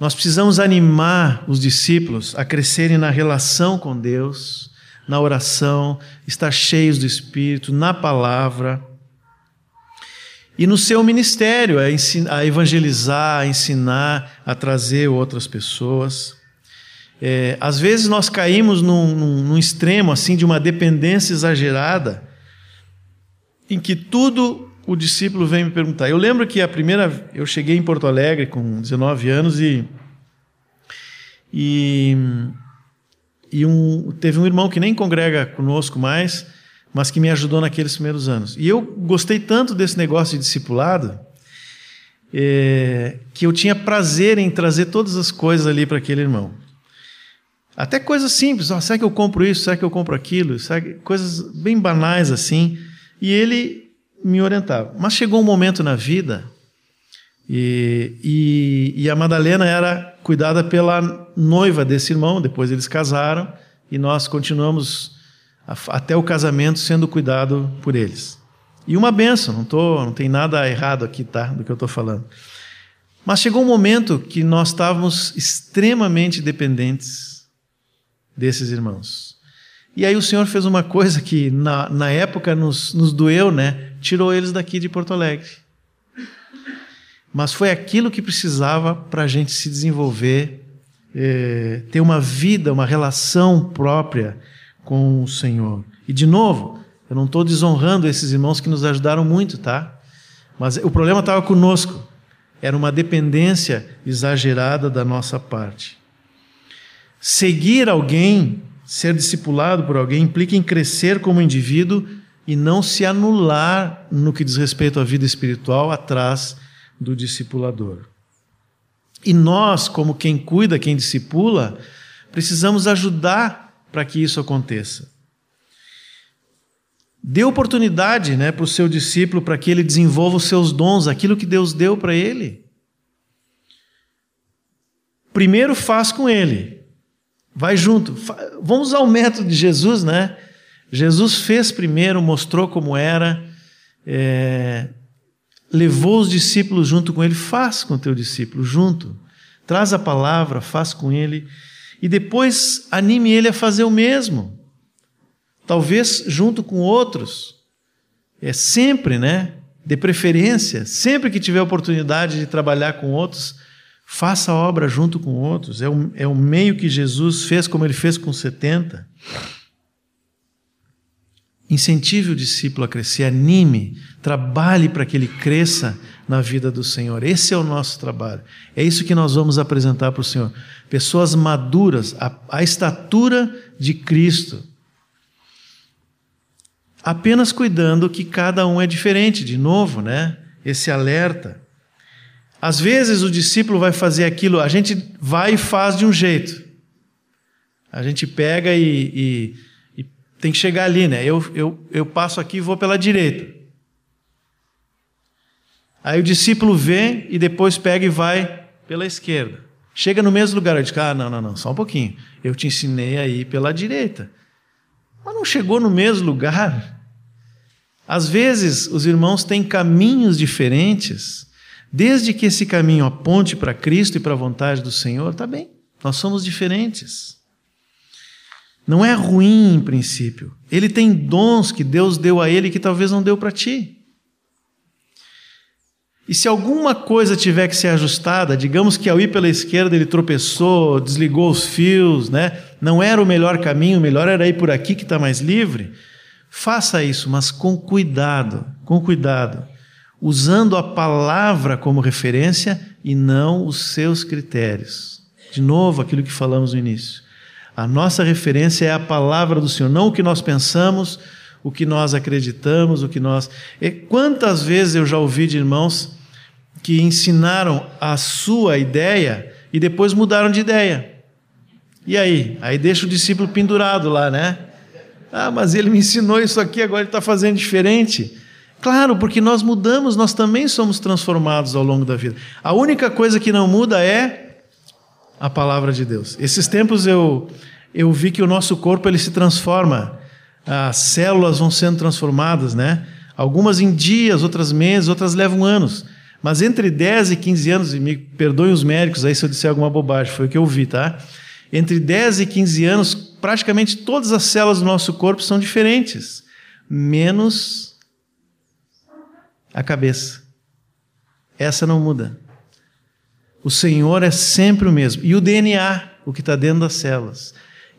Nós precisamos animar os discípulos a crescerem na relação com Deus, na oração, estar cheios do Espírito, na palavra. E no seu ministério, a, evangelizar, a ensinar, a trazer outras pessoas. É, às vezes nós caímos num, num, num extremo assim de uma dependência exagerada, em que tudo o discípulo vem me perguntar. Eu lembro que a primeira, eu cheguei em Porto Alegre com 19 anos e e, e um, teve um irmão que nem congrega conosco mais, mas que me ajudou naqueles primeiros anos. E eu gostei tanto desse negócio de discipulado é, que eu tinha prazer em trazer todas as coisas ali para aquele irmão. Até coisas simples, oh, será que eu compro isso? Será que eu compro aquilo? Que... Coisas bem banais assim. E ele me orientava. Mas chegou um momento na vida e, e, e, a Madalena era cuidada pela noiva desse irmão, depois eles casaram e nós continuamos até o casamento sendo cuidado por eles. E uma benção, não, tô, não tem nada errado aqui, tá? Do que eu estou falando. Mas chegou um momento que nós estávamos extremamente dependentes desses irmãos. E aí o Senhor fez uma coisa que na, na época nos, nos doeu, né? Tirou eles daqui de Porto Alegre. Mas foi aquilo que precisava para a gente se desenvolver, é, ter uma vida, uma relação própria com o Senhor. E de novo, eu não estou desonrando esses irmãos que nos ajudaram muito, tá? Mas o problema estava conosco. Era uma dependência exagerada da nossa parte. Seguir alguém, ser discipulado por alguém, implica em crescer como indivíduo e não se anular no que diz respeito à vida espiritual atrás do discipulador. E nós, como quem cuida, quem discipula, precisamos ajudar para que isso aconteça. Dê oportunidade né, para o seu discípulo para que ele desenvolva os seus dons, aquilo que Deus deu para ele. Primeiro faz com ele, vai junto. Vamos usar o método de Jesus, né? Jesus fez primeiro, mostrou como era, é, levou os discípulos junto com ele. Faz com o teu discípulo junto. Traz a palavra, faz com ele. E depois anime ele a fazer o mesmo. Talvez junto com outros. É sempre, né? De preferência, sempre que tiver oportunidade de trabalhar com outros, Faça a obra junto com outros. É o, é o meio que Jesus fez, como ele fez com 70. Incentive o discípulo a crescer, anime, trabalhe para que ele cresça na vida do Senhor. Esse é o nosso trabalho. É isso que nós vamos apresentar para o Senhor. Pessoas maduras, a, a estatura de Cristo. Apenas cuidando que cada um é diferente, de novo, né? Esse alerta. Às vezes o discípulo vai fazer aquilo, a gente vai e faz de um jeito. A gente pega e, e tem que chegar ali, né? Eu, eu, eu passo aqui e vou pela direita. Aí o discípulo vê e depois pega e vai pela esquerda. Chega no mesmo lugar, eu digo, ah, não, não, não, só um pouquinho. Eu te ensinei a ir pela direita. Mas não chegou no mesmo lugar. Às vezes, os irmãos têm caminhos diferentes, desde que esse caminho aponte para Cristo e para a vontade do Senhor, tá bem, nós somos diferentes. Não é ruim em princípio. Ele tem dons que Deus deu a ele que talvez não deu para ti. E se alguma coisa tiver que ser ajustada, digamos que ao ir pela esquerda ele tropeçou, desligou os fios, né? não era o melhor caminho, o melhor era ir por aqui que está mais livre, faça isso, mas com cuidado, com cuidado, usando a palavra como referência e não os seus critérios. De novo, aquilo que falamos no início. A nossa referência é a palavra do Senhor, não o que nós pensamos, o que nós acreditamos, o que nós. E quantas vezes eu já ouvi de irmãos que ensinaram a sua ideia e depois mudaram de ideia. E aí? Aí deixa o discípulo pendurado lá, né? Ah, mas ele me ensinou isso aqui, agora ele está fazendo diferente. Claro, porque nós mudamos, nós também somos transformados ao longo da vida. A única coisa que não muda é a palavra de Deus. Esses tempos eu, eu vi que o nosso corpo ele se transforma, as células vão sendo transformadas, né? Algumas em dias, outras meses, outras levam anos. Mas entre 10 e 15 anos, e me perdoem os médicos aí se eu disser alguma bobagem, foi o que eu vi, tá? Entre 10 e 15 anos, praticamente todas as células do nosso corpo são diferentes, menos a cabeça. Essa não muda. O Senhor é sempre o mesmo. E o DNA, o que está dentro das células.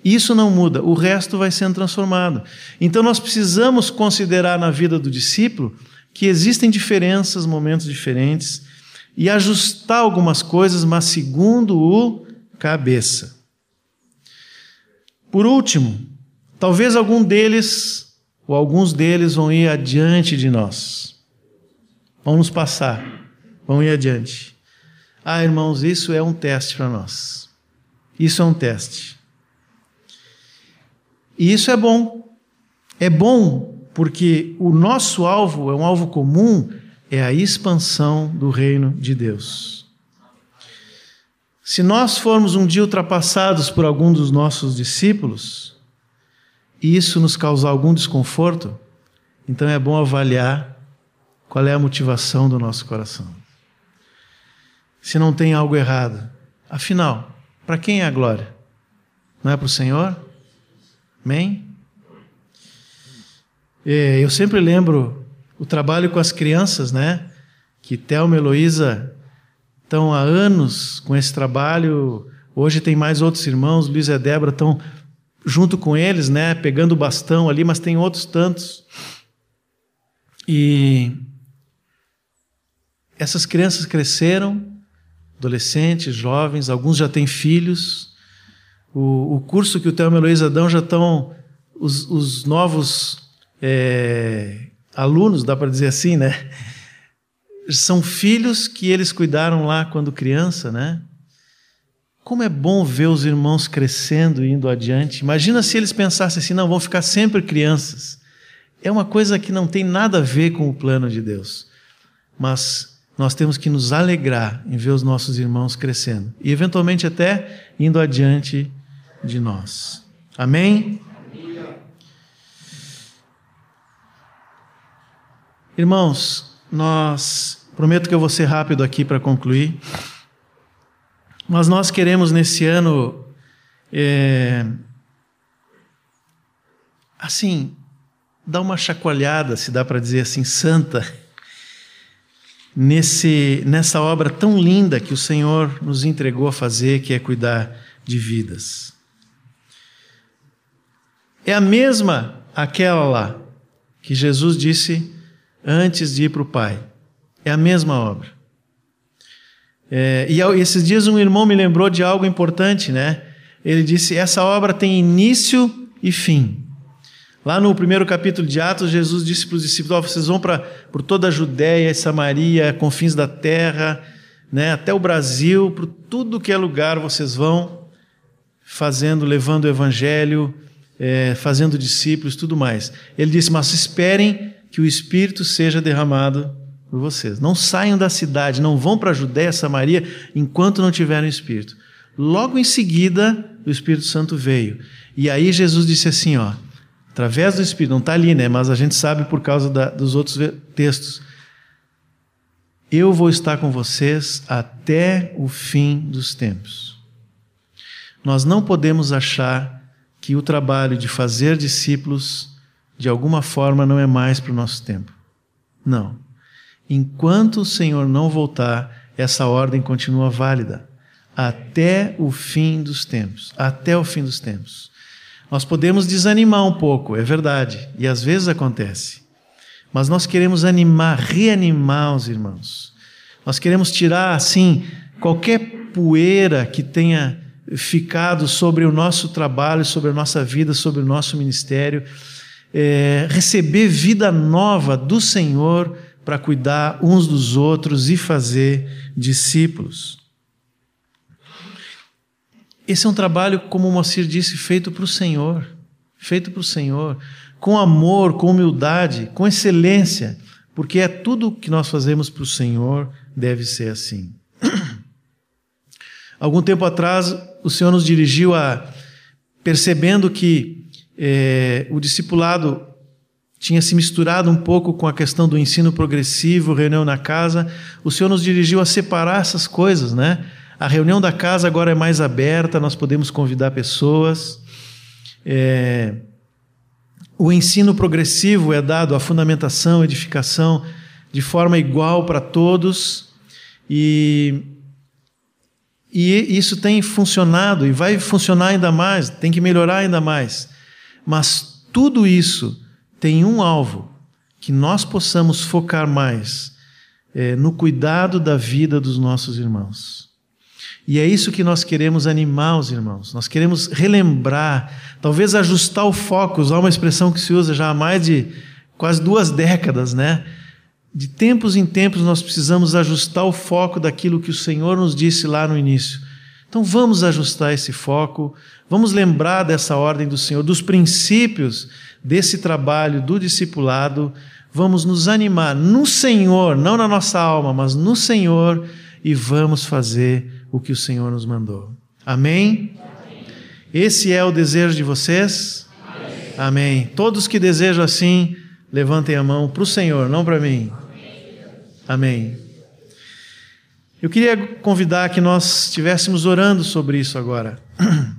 Isso não muda, o resto vai sendo transformado. Então nós precisamos considerar na vida do discípulo que existem diferenças, momentos diferentes, e ajustar algumas coisas, mas segundo o cabeça. Por último, talvez algum deles, ou alguns deles, vão ir adiante de nós. Vão nos passar, vão ir adiante. Ah, irmãos, isso é um teste para nós. Isso é um teste. E isso é bom. É bom porque o nosso alvo é um alvo comum, é a expansão do reino de Deus. Se nós formos um dia ultrapassados por algum dos nossos discípulos, e isso nos causar algum desconforto, então é bom avaliar qual é a motivação do nosso coração se não tem algo errado. Afinal, para quem é a glória? Não é para o Senhor? Amém? É, eu sempre lembro o trabalho com as crianças, né? Que Thelma e Heloísa estão há anos com esse trabalho. Hoje tem mais outros irmãos, Luiz e Débora estão junto com eles, né? Pegando o bastão ali, mas tem outros tantos. E essas crianças cresceram, adolescentes, jovens, alguns já têm filhos. O, o curso que o Thelma e Heloísa dão já estão os, os novos é, alunos, dá para dizer assim, né? São filhos que eles cuidaram lá quando criança, né? Como é bom ver os irmãos crescendo e indo adiante. Imagina se eles pensassem assim: não, vão ficar sempre crianças. É uma coisa que não tem nada a ver com o plano de Deus. Mas nós temos que nos alegrar em ver os nossos irmãos crescendo e, eventualmente, até indo adiante de nós. Amém? Irmãos, nós. Prometo que eu vou ser rápido aqui para concluir. Mas nós queremos nesse ano. É, assim, dar uma chacoalhada, se dá para dizer assim, santa nesse, nessa obra tão linda que o Senhor nos entregou a fazer, que é cuidar de vidas. É a mesma aquela lá que Jesus disse antes de ir para o Pai. É a mesma obra. É, e esses dias um irmão me lembrou de algo importante, né? Ele disse: essa obra tem início e fim. Lá no primeiro capítulo de Atos, Jesus disse para os discípulos: oh, vocês vão para por toda a Judéia, Samaria, confins da terra, né, até o Brasil, por tudo que é lugar vocês vão fazendo, levando o evangelho, é, fazendo discípulos, tudo mais. Ele disse: mas esperem que o Espírito seja derramado por vocês. Não saiam da cidade, não vão para a Judéia, Samaria, enquanto não tiverem o Espírito. Logo em seguida, o Espírito Santo veio. E aí Jesus disse assim, ó, através do Espírito, não está ali, né? Mas a gente sabe por causa da, dos outros textos. Eu vou estar com vocês até o fim dos tempos. Nós não podemos achar que o trabalho de fazer discípulos, de alguma forma, não é mais para o nosso tempo. Não. Enquanto o Senhor não voltar, essa ordem continua válida até o fim dos tempos. Até o fim dos tempos. Nós podemos desanimar um pouco, é verdade, e às vezes acontece. Mas nós queremos animar, reanimar os irmãos. Nós queremos tirar, assim, qualquer poeira que tenha ficado sobre o nosso trabalho, sobre a nossa vida, sobre o nosso ministério. É, receber vida nova do Senhor para cuidar uns dos outros e fazer discípulos. Esse é um trabalho, como o Moacir disse, feito para o Senhor, feito para o Senhor, com amor, com humildade, com excelência, porque é tudo que nós fazemos para o Senhor deve ser assim. Algum tempo atrás, o Senhor nos dirigiu a, percebendo que é, o discipulado tinha se misturado um pouco com a questão do ensino progressivo, reunião na casa, o Senhor nos dirigiu a separar essas coisas, né? A reunião da casa agora é mais aberta, nós podemos convidar pessoas. É, o ensino progressivo é dado, a fundamentação, edificação, de forma igual para todos. E, e isso tem funcionado e vai funcionar ainda mais, tem que melhorar ainda mais. Mas tudo isso tem um alvo: que nós possamos focar mais é, no cuidado da vida dos nossos irmãos. E é isso que nós queremos animar os irmãos. Nós queremos relembrar, talvez ajustar o foco, usar uma expressão que se usa já há mais de quase duas décadas, né? De tempos em tempos nós precisamos ajustar o foco daquilo que o Senhor nos disse lá no início. Então vamos ajustar esse foco, vamos lembrar dessa ordem do Senhor, dos princípios desse trabalho do discipulado, vamos nos animar no Senhor, não na nossa alma, mas no Senhor, e vamos fazer o que o Senhor nos mandou. Amém? Amém. Esse é o desejo de vocês? Amém. Amém. Todos que desejam assim, levantem a mão para o Senhor, não para mim. Amém. Eu queria convidar que nós estivéssemos orando sobre isso agora.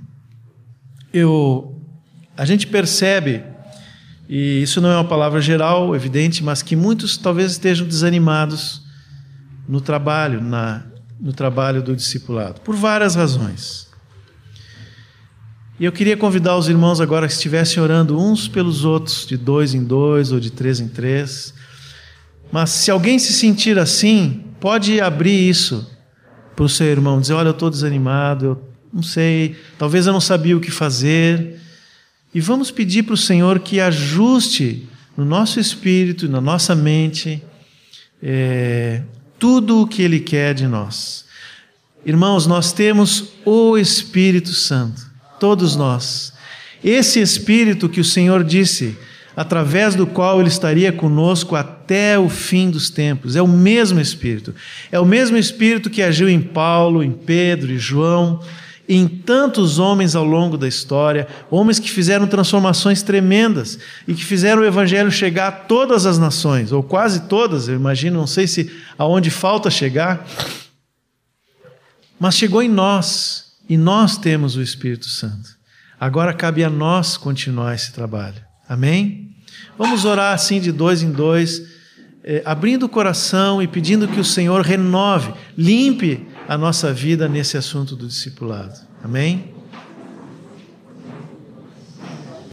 Eu, a gente percebe, e isso não é uma palavra geral, evidente, mas que muitos talvez estejam desanimados no trabalho, na, no trabalho do discipulado, por várias razões. E eu queria convidar os irmãos agora que estivessem orando uns pelos outros, de dois em dois ou de três em três. Mas se alguém se sentir assim, pode abrir isso para o seu irmão, dizer: Olha, eu estou desanimado, eu não sei, talvez eu não sabia o que fazer. E vamos pedir para o Senhor que ajuste no nosso espírito, na nossa mente, é, tudo o que Ele quer de nós. Irmãos, nós temos o Espírito Santo, todos nós. Esse Espírito que o Senhor disse através do qual ele estaria conosco até o fim dos tempos. É o mesmo Espírito. É o mesmo Espírito que agiu em Paulo, em Pedro e João, em tantos homens ao longo da história, homens que fizeram transformações tremendas e que fizeram o Evangelho chegar a todas as nações, ou quase todas, eu imagino, não sei se aonde falta chegar, mas chegou em nós, e nós temos o Espírito Santo. Agora cabe a nós continuar esse trabalho. Amém? Vamos orar assim de dois em dois, eh, abrindo o coração e pedindo que o Senhor renove, limpe a nossa vida nesse assunto do discipulado. Amém?